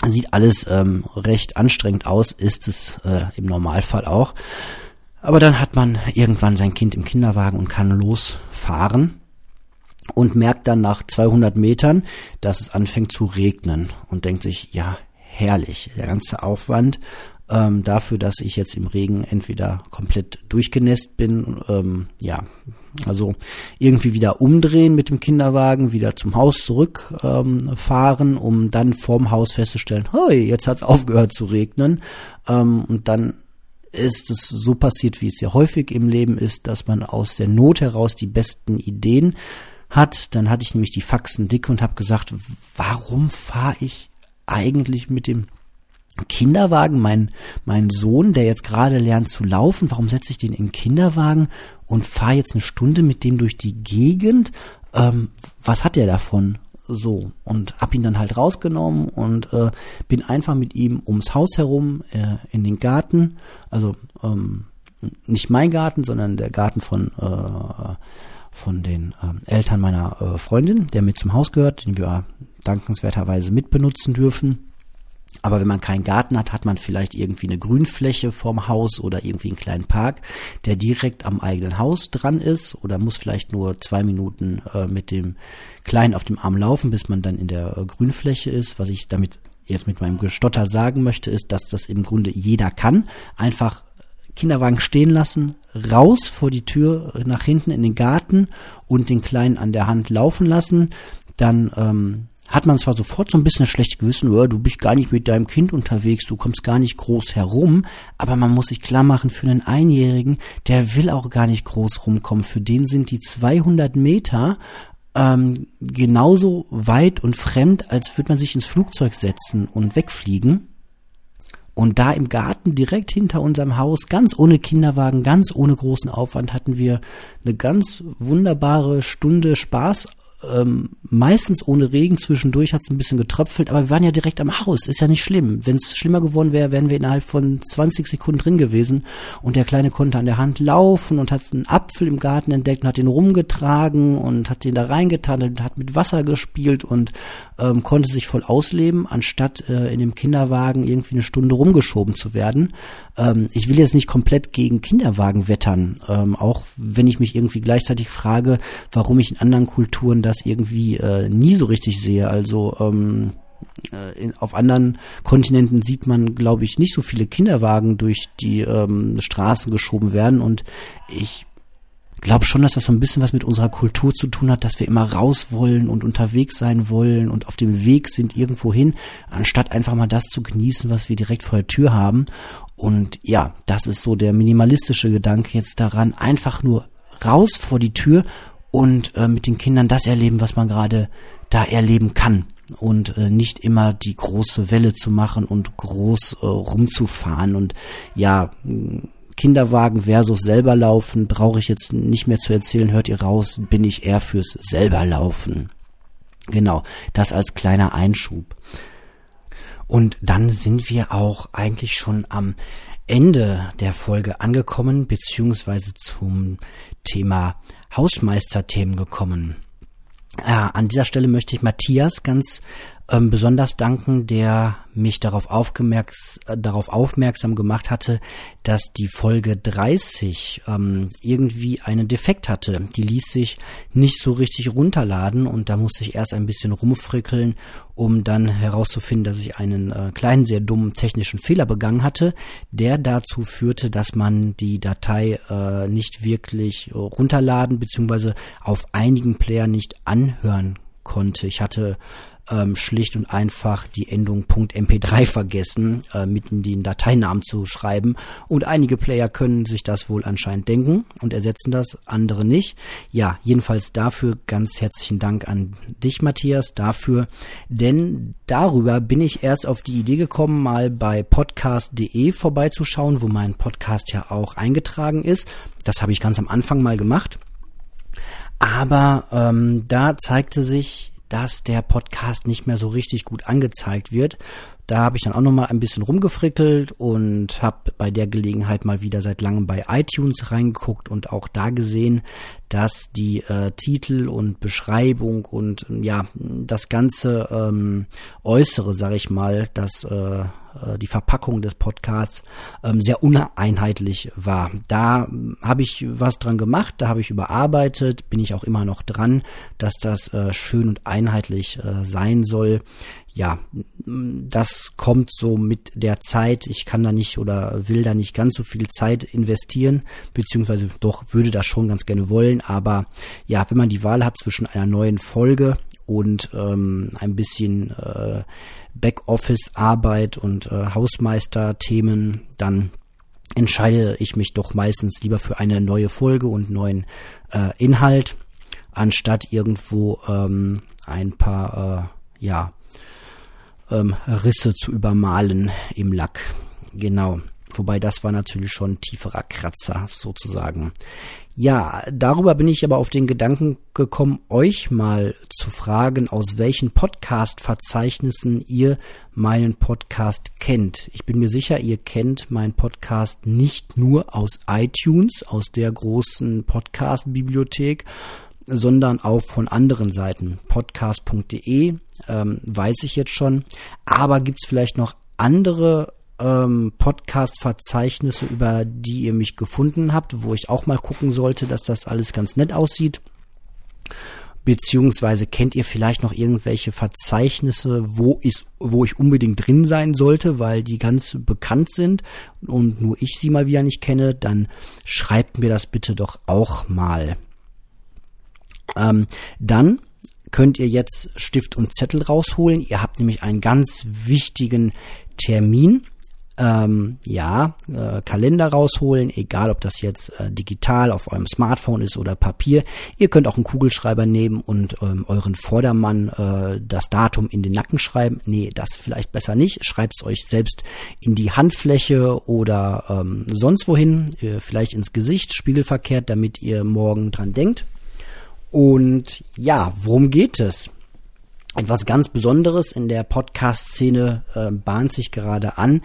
Sieht alles ähm, recht anstrengend aus, ist es äh, im Normalfall auch. Aber dann hat man irgendwann sein Kind im Kinderwagen und kann losfahren und merkt dann nach 200 Metern, dass es anfängt zu regnen und denkt sich, ja, herrlich, der ganze Aufwand ähm, dafür, dass ich jetzt im Regen entweder komplett durchgenässt bin, ähm, ja, also irgendwie wieder umdrehen mit dem Kinderwagen, wieder zum Haus zurückfahren, ähm, um dann vorm Haus festzustellen, hey, jetzt hat's aufgehört zu regnen. Ähm, und dann ist es so passiert, wie es ja häufig im Leben ist, dass man aus der Not heraus die besten Ideen hat. Dann hatte ich nämlich die Faxen dick und habe gesagt, warum fahre ich eigentlich mit dem Kinderwagen, mein, mein Sohn, der jetzt gerade lernt zu laufen, warum setze ich den in Kinderwagen und fahre jetzt eine Stunde mit dem durch die Gegend? Ähm, was hat der davon? So, und hab ihn dann halt rausgenommen und äh, bin einfach mit ihm ums Haus herum äh, in den Garten. Also ähm, nicht mein Garten, sondern der Garten von äh, von den äh, Eltern meiner äh, Freundin, der mit zum Haus gehört, den wir dankenswerterweise mitbenutzen dürfen. Aber wenn man keinen Garten hat, hat man vielleicht irgendwie eine Grünfläche vorm Haus oder irgendwie einen kleinen Park, der direkt am eigenen Haus dran ist oder muss vielleicht nur zwei Minuten äh, mit dem Kleinen auf dem Arm laufen, bis man dann in der äh, Grünfläche ist. Was ich damit jetzt mit meinem Gestotter sagen möchte, ist, dass das im Grunde jeder kann. Einfach Kinderwagen stehen lassen, raus vor die Tür nach hinten in den Garten und den Kleinen an der Hand laufen lassen. Dann ähm, hat man zwar sofort so ein bisschen ein schlechtes Gewissen, oh, du bist gar nicht mit deinem Kind unterwegs, du kommst gar nicht groß herum, aber man muss sich klar machen, für einen Einjährigen, der will auch gar nicht groß rumkommen. Für den sind die 200 Meter ähm, genauso weit und fremd, als würde man sich ins Flugzeug setzen und wegfliegen. Und da im Garten direkt hinter unserem Haus, ganz ohne Kinderwagen, ganz ohne großen Aufwand, hatten wir eine ganz wunderbare Stunde Spaß ähm, meistens ohne Regen. Zwischendurch hat es ein bisschen getröpfelt, aber wir waren ja direkt am Haus. Ist ja nicht schlimm. Wenn es schlimmer geworden wäre, wären wir innerhalb von 20 Sekunden drin gewesen. Und der Kleine konnte an der Hand laufen und hat einen Apfel im Garten entdeckt und hat den rumgetragen und hat den da reingetan und hat mit Wasser gespielt und ähm, konnte sich voll ausleben, anstatt äh, in dem Kinderwagen irgendwie eine Stunde rumgeschoben zu werden. Ähm, ich will jetzt nicht komplett gegen Kinderwagen wettern, ähm, auch wenn ich mich irgendwie gleichzeitig frage, warum ich in anderen Kulturen das irgendwie äh, nie so richtig sehe. Also ähm, äh, in, auf anderen Kontinenten sieht man, glaube ich, nicht so viele Kinderwagen durch die ähm, Straßen geschoben werden und ich glaube schon, dass das so ein bisschen was mit unserer Kultur zu tun hat, dass wir immer raus wollen und unterwegs sein wollen und auf dem Weg sind irgendwo hin, anstatt einfach mal das zu genießen, was wir direkt vor der Tür haben. Und ja, das ist so der minimalistische Gedanke jetzt daran, einfach nur raus vor die Tür und äh, mit den Kindern das erleben, was man gerade da erleben kann und äh, nicht immer die große Welle zu machen und groß äh, rumzufahren und ja Kinderwagen versus selber laufen brauche ich jetzt nicht mehr zu erzählen, hört ihr raus, bin ich eher fürs selber laufen. Genau, das als kleiner Einschub. Und dann sind wir auch eigentlich schon am Ende der Folge angekommen, beziehungsweise zum Thema Hausmeisterthemen gekommen. Äh, an dieser Stelle möchte ich Matthias ganz ähm, besonders danken, der mich darauf, aufgemerks äh, darauf aufmerksam gemacht hatte, dass die Folge 30 ähm, irgendwie einen Defekt hatte. Die ließ sich nicht so richtig runterladen und da musste ich erst ein bisschen rumfrickeln, um dann herauszufinden, dass ich einen äh, kleinen, sehr dummen technischen Fehler begangen hatte, der dazu führte, dass man die Datei äh, nicht wirklich äh, runterladen bzw. auf einigen Player nicht anhören konnte. Ich hatte ähm, schlicht und einfach die Endung .mp3 vergessen, äh, mitten den Dateinamen zu schreiben. Und einige Player können sich das wohl anscheinend denken und ersetzen das, andere nicht. Ja, jedenfalls dafür ganz herzlichen Dank an dich, Matthias, dafür. Denn darüber bin ich erst auf die Idee gekommen, mal bei podcast.de vorbeizuschauen, wo mein Podcast ja auch eingetragen ist. Das habe ich ganz am Anfang mal gemacht. Aber ähm, da zeigte sich dass der Podcast nicht mehr so richtig gut angezeigt wird. Da habe ich dann auch noch mal ein bisschen rumgefrickelt und habe bei der Gelegenheit mal wieder seit langem bei iTunes reingeguckt und auch da gesehen, dass die äh, Titel und Beschreibung und ja das ganze ähm, Äußere, sage ich mal, das äh, äh, die Verpackung des Podcasts ähm, sehr uneinheitlich war. Da ähm, habe ich was dran gemacht, da habe ich überarbeitet, bin ich auch immer noch dran, dass das äh, schön und einheitlich äh, sein soll. Ja, das kommt so mit der Zeit. Ich kann da nicht oder will da nicht ganz so viel Zeit investieren, beziehungsweise doch würde das schon ganz gerne wollen. Aber ja, wenn man die Wahl hat zwischen einer neuen Folge und ähm, ein bisschen äh, Backoffice-Arbeit und äh, Hausmeister-Themen, dann entscheide ich mich doch meistens lieber für eine neue Folge und neuen äh, Inhalt, anstatt irgendwo ähm, ein paar äh, ja, ähm, Risse zu übermalen im Lack. Genau. Wobei das war natürlich schon ein tieferer Kratzer sozusagen. Ja, darüber bin ich aber auf den Gedanken gekommen, euch mal zu fragen, aus welchen Podcast-Verzeichnissen ihr meinen Podcast kennt. Ich bin mir sicher, ihr kennt meinen Podcast nicht nur aus iTunes, aus der großen Podcast-Bibliothek, sondern auch von anderen Seiten. Podcast.de ähm, weiß ich jetzt schon. Aber gibt's vielleicht noch andere ähm, Podcast-Verzeichnisse, über die ihr mich gefunden habt, wo ich auch mal gucken sollte, dass das alles ganz nett aussieht. Beziehungsweise kennt ihr vielleicht noch irgendwelche Verzeichnisse, wo ich, wo ich unbedingt drin sein sollte, weil die ganz bekannt sind und nur ich sie mal wieder nicht kenne, dann schreibt mir das bitte doch auch mal. Ähm, dann könnt ihr jetzt Stift und Zettel rausholen. Ihr habt nämlich einen ganz wichtigen Termin ähm, ja, äh, Kalender rausholen, egal ob das jetzt äh, digital auf eurem Smartphone ist oder Papier. Ihr könnt auch einen Kugelschreiber nehmen und ähm, euren Vordermann äh, das Datum in den Nacken schreiben. Nee, das vielleicht besser nicht. Schreibt es euch selbst in die Handfläche oder ähm, sonst wohin, äh, vielleicht ins Gesicht, spiegelverkehrt, damit ihr morgen dran denkt. Und ja, worum geht es? Etwas ganz Besonderes in der Podcast-Szene äh, bahnt sich gerade an.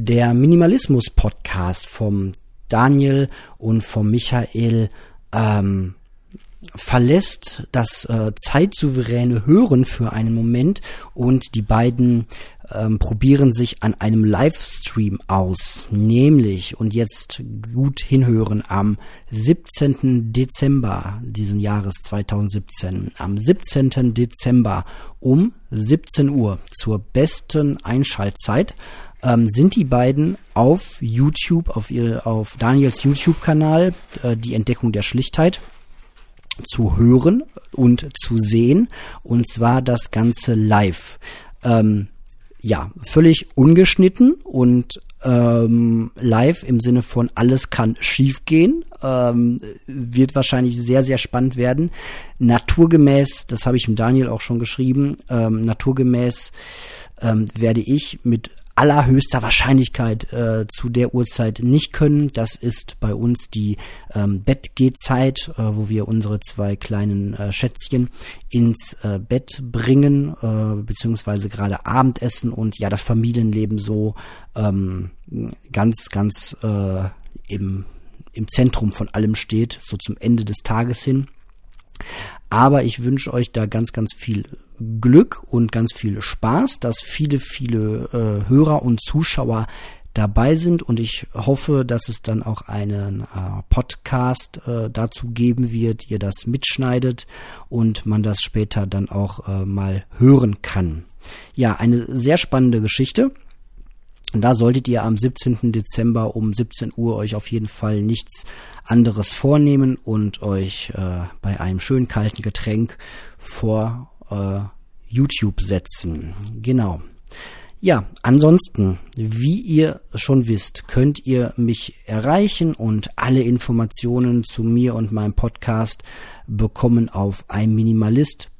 Der Minimalismus-Podcast vom Daniel und vom Michael ähm, verlässt das äh, zeitsouveräne Hören für einen Moment und die beiden ähm, probieren sich an einem Livestream aus, nämlich und jetzt gut hinhören am 17. Dezember diesen Jahres 2017. Am 17. Dezember um 17 Uhr zur besten Einschaltzeit ähm, sind die beiden auf YouTube, auf ihre, auf Daniels YouTube-Kanal, äh, die Entdeckung der Schlichtheit zu hören und zu sehen. Und zwar das Ganze live. Ähm, ja, völlig ungeschnitten und ähm, live im Sinne von alles kann schiefgehen. Ähm, wird wahrscheinlich sehr, sehr spannend werden. Naturgemäß, das habe ich dem Daniel auch schon geschrieben, ähm, naturgemäß ähm, werde ich mit allerhöchster Wahrscheinlichkeit äh, zu der Uhrzeit nicht können. Das ist bei uns die ähm, Bettgehzeit, äh, wo wir unsere zwei kleinen äh, Schätzchen ins äh, Bett bringen, äh, beziehungsweise gerade Abendessen und ja, das Familienleben so ähm, ganz, ganz äh, im, im Zentrum von allem steht, so zum Ende des Tages hin. Aber ich wünsche euch da ganz, ganz viel Glück und ganz viel Spaß, dass viele, viele äh, Hörer und Zuschauer dabei sind und ich hoffe, dass es dann auch einen äh, Podcast äh, dazu geben wird, ihr das mitschneidet und man das später dann auch äh, mal hören kann. Ja, eine sehr spannende Geschichte. Und da solltet ihr am 17. Dezember um 17 Uhr euch auf jeden Fall nichts anderes vornehmen und euch äh, bei einem schönen kalten Getränk vor äh, YouTube setzen. Genau. Ja, ansonsten, wie ihr schon wisst, könnt ihr mich erreichen und alle Informationen zu mir und meinem Podcast bekommen auf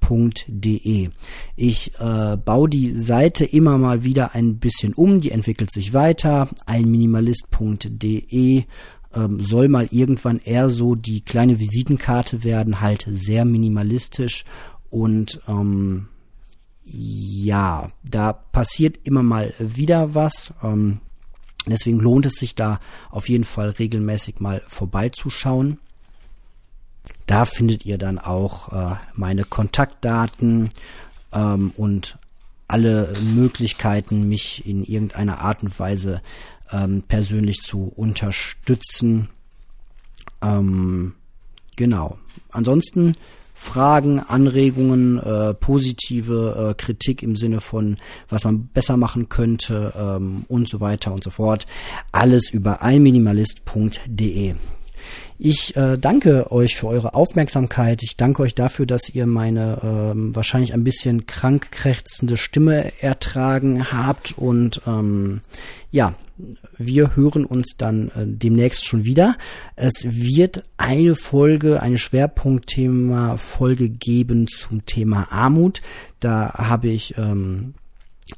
einminimalist.de. Ich äh, baue die Seite immer mal wieder ein bisschen um, die entwickelt sich weiter. einminimalist.de ähm, soll mal irgendwann eher so die kleine Visitenkarte werden, halt sehr minimalistisch und ähm, ja, da passiert immer mal wieder was. Ähm, deswegen lohnt es sich da auf jeden Fall regelmäßig mal vorbeizuschauen. Da findet ihr dann auch äh, meine Kontaktdaten ähm, und alle Möglichkeiten, mich in irgendeiner Art und Weise ähm, persönlich zu unterstützen. Ähm, genau. Ansonsten Fragen, Anregungen, äh, positive äh, Kritik im Sinne von, was man besser machen könnte ähm, und so weiter und so fort. Alles über einminimalist.de. Ich äh, danke euch für eure Aufmerksamkeit. Ich danke euch dafür, dass ihr meine ähm, wahrscheinlich ein bisschen krank krächzende Stimme ertragen habt. Und ähm, ja, wir hören uns dann äh, demnächst schon wieder. Es wird eine Folge, eine Schwerpunktthema Folge geben zum Thema Armut. Da habe ich ähm,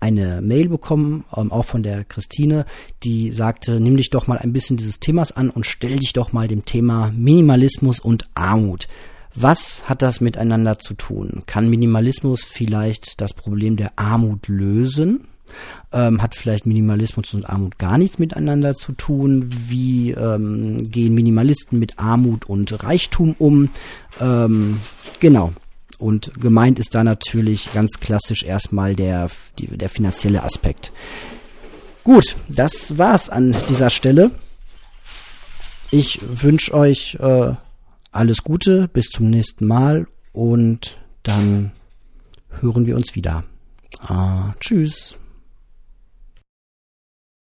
eine Mail bekommen, ähm, auch von der Christine, die sagte, nimm dich doch mal ein bisschen dieses Themas an und stell dich doch mal dem Thema Minimalismus und Armut. Was hat das miteinander zu tun? Kann Minimalismus vielleicht das Problem der Armut lösen? Ähm, hat vielleicht Minimalismus und Armut gar nichts miteinander zu tun? Wie ähm, gehen Minimalisten mit Armut und Reichtum um? Ähm, genau. Und gemeint ist da natürlich ganz klassisch erstmal der, die, der finanzielle Aspekt. Gut, das war's an dieser Stelle. Ich wünsche euch äh, alles Gute, bis zum nächsten Mal und dann hören wir uns wieder. Ah, tschüss.